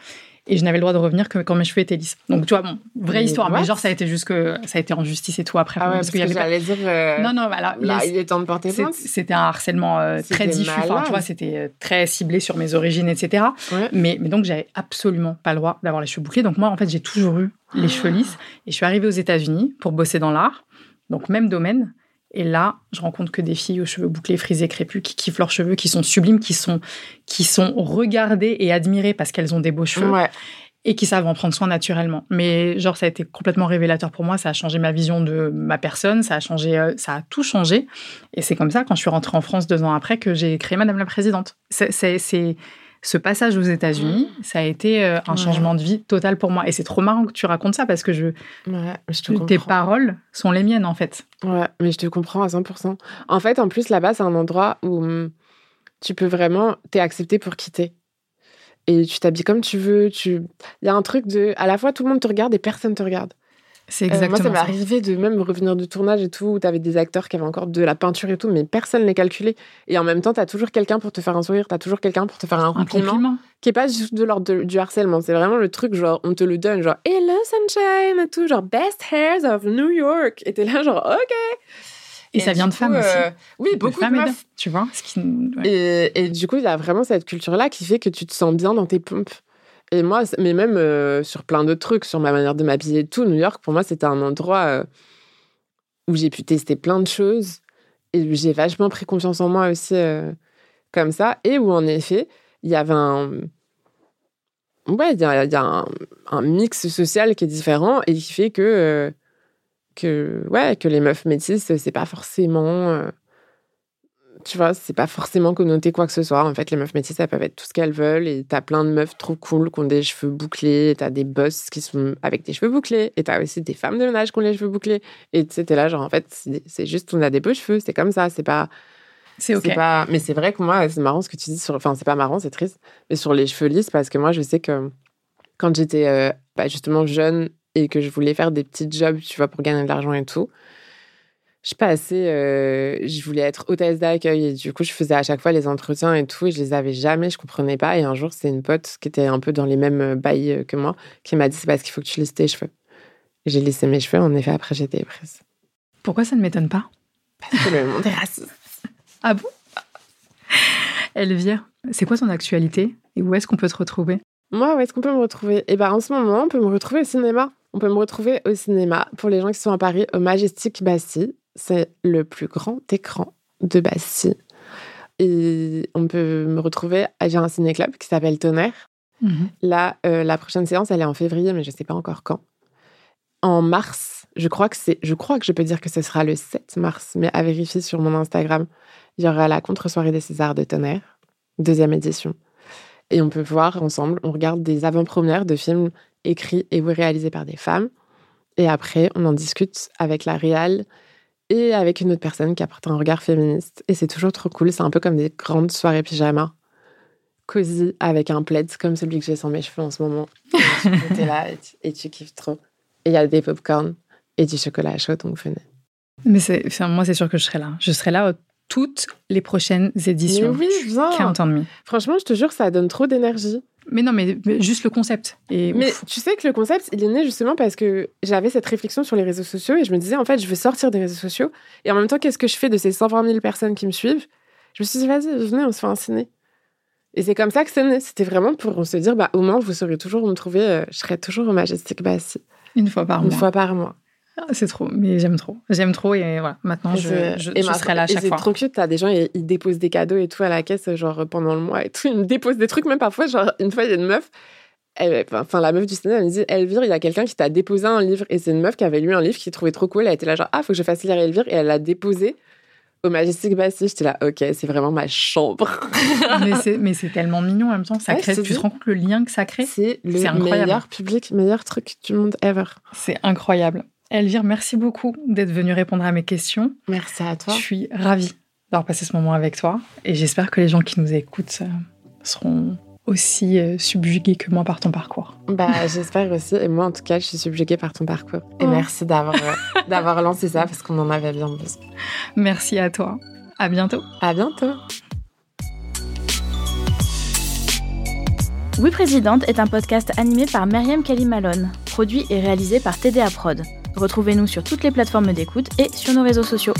et je n'avais le droit de revenir que quand mes cheveux étaient lisses. Donc tu vois, bon, vraie histoire, mais genre ça a été juste que ça a été en justice et tout après. Ah ouais, parce, qu'il y avait pas... dire. Euh, non non, voilà. Là, il est temps de porter plainte? C'était un harcèlement euh, très diffus. Enfin, tu vois, c'était euh, très ciblé sur mes origines, etc. Mais, mais donc j'avais absolument pas le droit d'avoir les cheveux bouclés. Donc moi, en fait, j'ai toujours eu les cheveux lisses et je suis arrivée aux États-Unis pour bosser dans l'art. Donc même domaine. Et là, je rencontre que des filles aux cheveux bouclés, frisés, crépus, qui kiffent leurs cheveux, qui sont sublimes, qui sont, qui sont regardées et admirées parce qu'elles ont des beaux cheveux. Ouais et qui savent en prendre soin naturellement. Mais genre, ça a été complètement révélateur pour moi. Ça a changé ma vision de ma personne. Ça a changé, euh, ça a tout changé. Et c'est comme ça, quand je suis rentrée en France deux ans après, que j'ai créé Madame la Présidente. C'est ce passage aux États-Unis, mmh. ça a été euh, un changement de vie total pour moi. Et c'est trop marrant que tu racontes ça parce que je, tes paroles sont les miennes en fait. Ouais, mais je te comprends à 100%. En fait, en plus, là-bas, c'est un endroit où hum, tu peux vraiment, t'es accepté pour quitter et tu t'habilles comme tu veux. Tu... Il y a un truc de. À la fois, tout le monde te regarde et personne te regarde. C'est exactement euh, moi, ça m'est arrivé de même revenir du tournage et tout, où tu avais des acteurs qui avaient encore de la peinture et tout, mais personne ne les calculait. Et en même temps, tu as toujours quelqu'un pour te faire un sourire, tu as toujours quelqu'un pour te faire un, compliment, Qui est pas juste de l'ordre du harcèlement, c'est vraiment le truc, genre, on te le donne, genre, Hello Sunshine et tout, genre, Best Hairs of New York. Et t'es là, genre, OK. Et, ça vient de femmes aussi. Euh, oui, beaucoup de, meufs. Tu vois et, du coup, il y a vraiment cette culture-là qui fait que tu te sens bien dans tes pompes. Et moi, mais même euh, sur plein d'autres trucs, sur ma manière de m'habiller et tout, New York, pour moi, c'était un endroit euh, où j'ai pu tester plein de choses. Et j'ai vachement pris confiance en moi aussi, comme ça. Et où, en effet, il y avait un. Ouais, il y a, un, mix social qui est différent et qui fait que que ouais que les meufs métisses c'est pas forcément euh, tu vois c'est pas forcément connoté quoi que ce soit en fait les meufs métisses elles peuvent être tout ce qu'elles veulent et t'as plein de meufs trop cool qui ont des cheveux bouclés t'as des boss qui sont avec des cheveux bouclés et t'as aussi des femmes de ménage qui ont les cheveux bouclés et c'était là genre en fait c'est juste on a des beaux cheveux c'est comme ça c'est pas c'est ok. Pas... Mais c'est vrai que moi, c'est marrant ce que tu dis sur. Enfin, c'est pas marrant, c'est triste. Mais sur les cheveux lisses, parce que moi, je sais que quand j'étais euh, bah, justement jeune et que je voulais faire des petits jobs, tu vois, pour gagner de l'argent et tout, je passais, euh, je voulais être hôtesse d'accueil et du coup, je faisais à chaque fois les entretiens et tout et je les avais jamais, je comprenais pas. Et un jour, c'est une pote qui était un peu dans les mêmes euh, bails euh, que moi qui m'a dit c'est parce qu'il faut que tu lisses tes cheveux. J'ai lissé mes cheveux, en effet, après j'étais prise. Pourquoi ça ne m'étonne pas? Parce que le monde est raciste. (laughs) ah bon? Elvire, c'est quoi ton actualité? Et où est-ce qu'on peut te retrouver? Moi, où est-ce qu'on peut me retrouver? Eh ben, en ce moment, on peut me retrouver au cinéma. On peut me retrouver au cinéma pour les gens qui sont à Paris au Majestic Bastille. C'est le plus grand écran de Bastille. Et on peut me retrouver à un ciné-club qui s'appelle Tonnerre. Mhm. Là, euh, la prochaine séance, elle est en février, mais je ne sais pas encore quand. En mars, je crois que c'est, je crois que je peux dire que ce sera le 7 mars, mais à vérifier sur mon Instagram, il y aura la contre-soirée des Césars de Tonnerre, deuxième édition. Et on peut voir ensemble, on regarde des avant-premières de films écrit et réalisé par des femmes. Et après, on en discute avec la réal et avec une autre personne qui apporte un regard féministe. Et c'est toujours trop cool. C'est un peu comme des grandes soirées pyjama, cosy, avec un plaid comme celui que j'ai sans mes cheveux en ce moment. (laughs) tu es là et tu, kiffes trop. Et il y a des pop-corn et du chocolat chaud, donc venez. Mais c'est, moi, c'est sûr que je serai là. Je serai là toutes les prochaines éditions. Mais oui, viens. Franchement, je te jure, ça donne trop d'énergie. Mais non, mais, juste le concept. Et mais tu sais que le concept, il est né justement parce que j'avais cette réflexion sur les réseaux sociaux et je me disais, en fait, je veux sortir des réseaux sociaux. Et en même temps, qu'est-ce que je fais de ces 120 000 personnes qui me suivent? Je me suis dit, vas-y, venez, on se fait un ciné. Et c'est comme ça que c'est né. C'était vraiment pour se dire, bah, au moins, vous saurez toujours où me trouver. Euh, je serai toujours au Majestic Bassy. Une fois par mois. Une fois par mois. Ah, c'est trop, mais j'aime trop. J'aime trop et voilà, maintenant je, je, serai là à chaque fois. C'est trop cute, t'as des gens, ils, déposent des cadeaux et tout à la caisse, genre pendant le mois et tout. Ils me déposent des trucs, même parfois, genre une fois, il y a une meuf, enfin la meuf du cinéma, elle me dit Elvire, il y a quelqu'un qui t'a déposé un livre. Et c'est une meuf qui avait lu un livre qui trouvait trop cool. Elle était là, genre, ah, faut que je fasse lire Elvire. Et elle l'a déposé au Majestic Bassy. J'étais là, ok, c'est vraiment ma chambre. (laughs) mais c'est tellement mignon en même temps. Ça crée, tu te rends compte le lien que ça crée? C'est le meilleur public, meilleur truc du monde ever. C'est incroyable. Elvire, merci beaucoup d'être venue répondre à mes questions. Merci à toi. Je suis ravie d'avoir passé ce moment avec toi et j'espère que les gens qui nous écoutent euh, seront aussi euh, subjugués que moi par ton parcours. Bah, j'espère aussi. Et moi, en tout cas, je suis subjuguée par ton parcours. Et oh. merci d'avoir euh, (laughs) d'avoir lancé ça parce qu'on en avait bien besoin. Merci à toi. À bientôt. À bientôt. Oui Présidente est un podcast animé par Myriam Kalimalone, produit et réalisé par TDA Prod. Retrouvez-nous sur toutes les plateformes d'écoute et sur nos réseaux sociaux.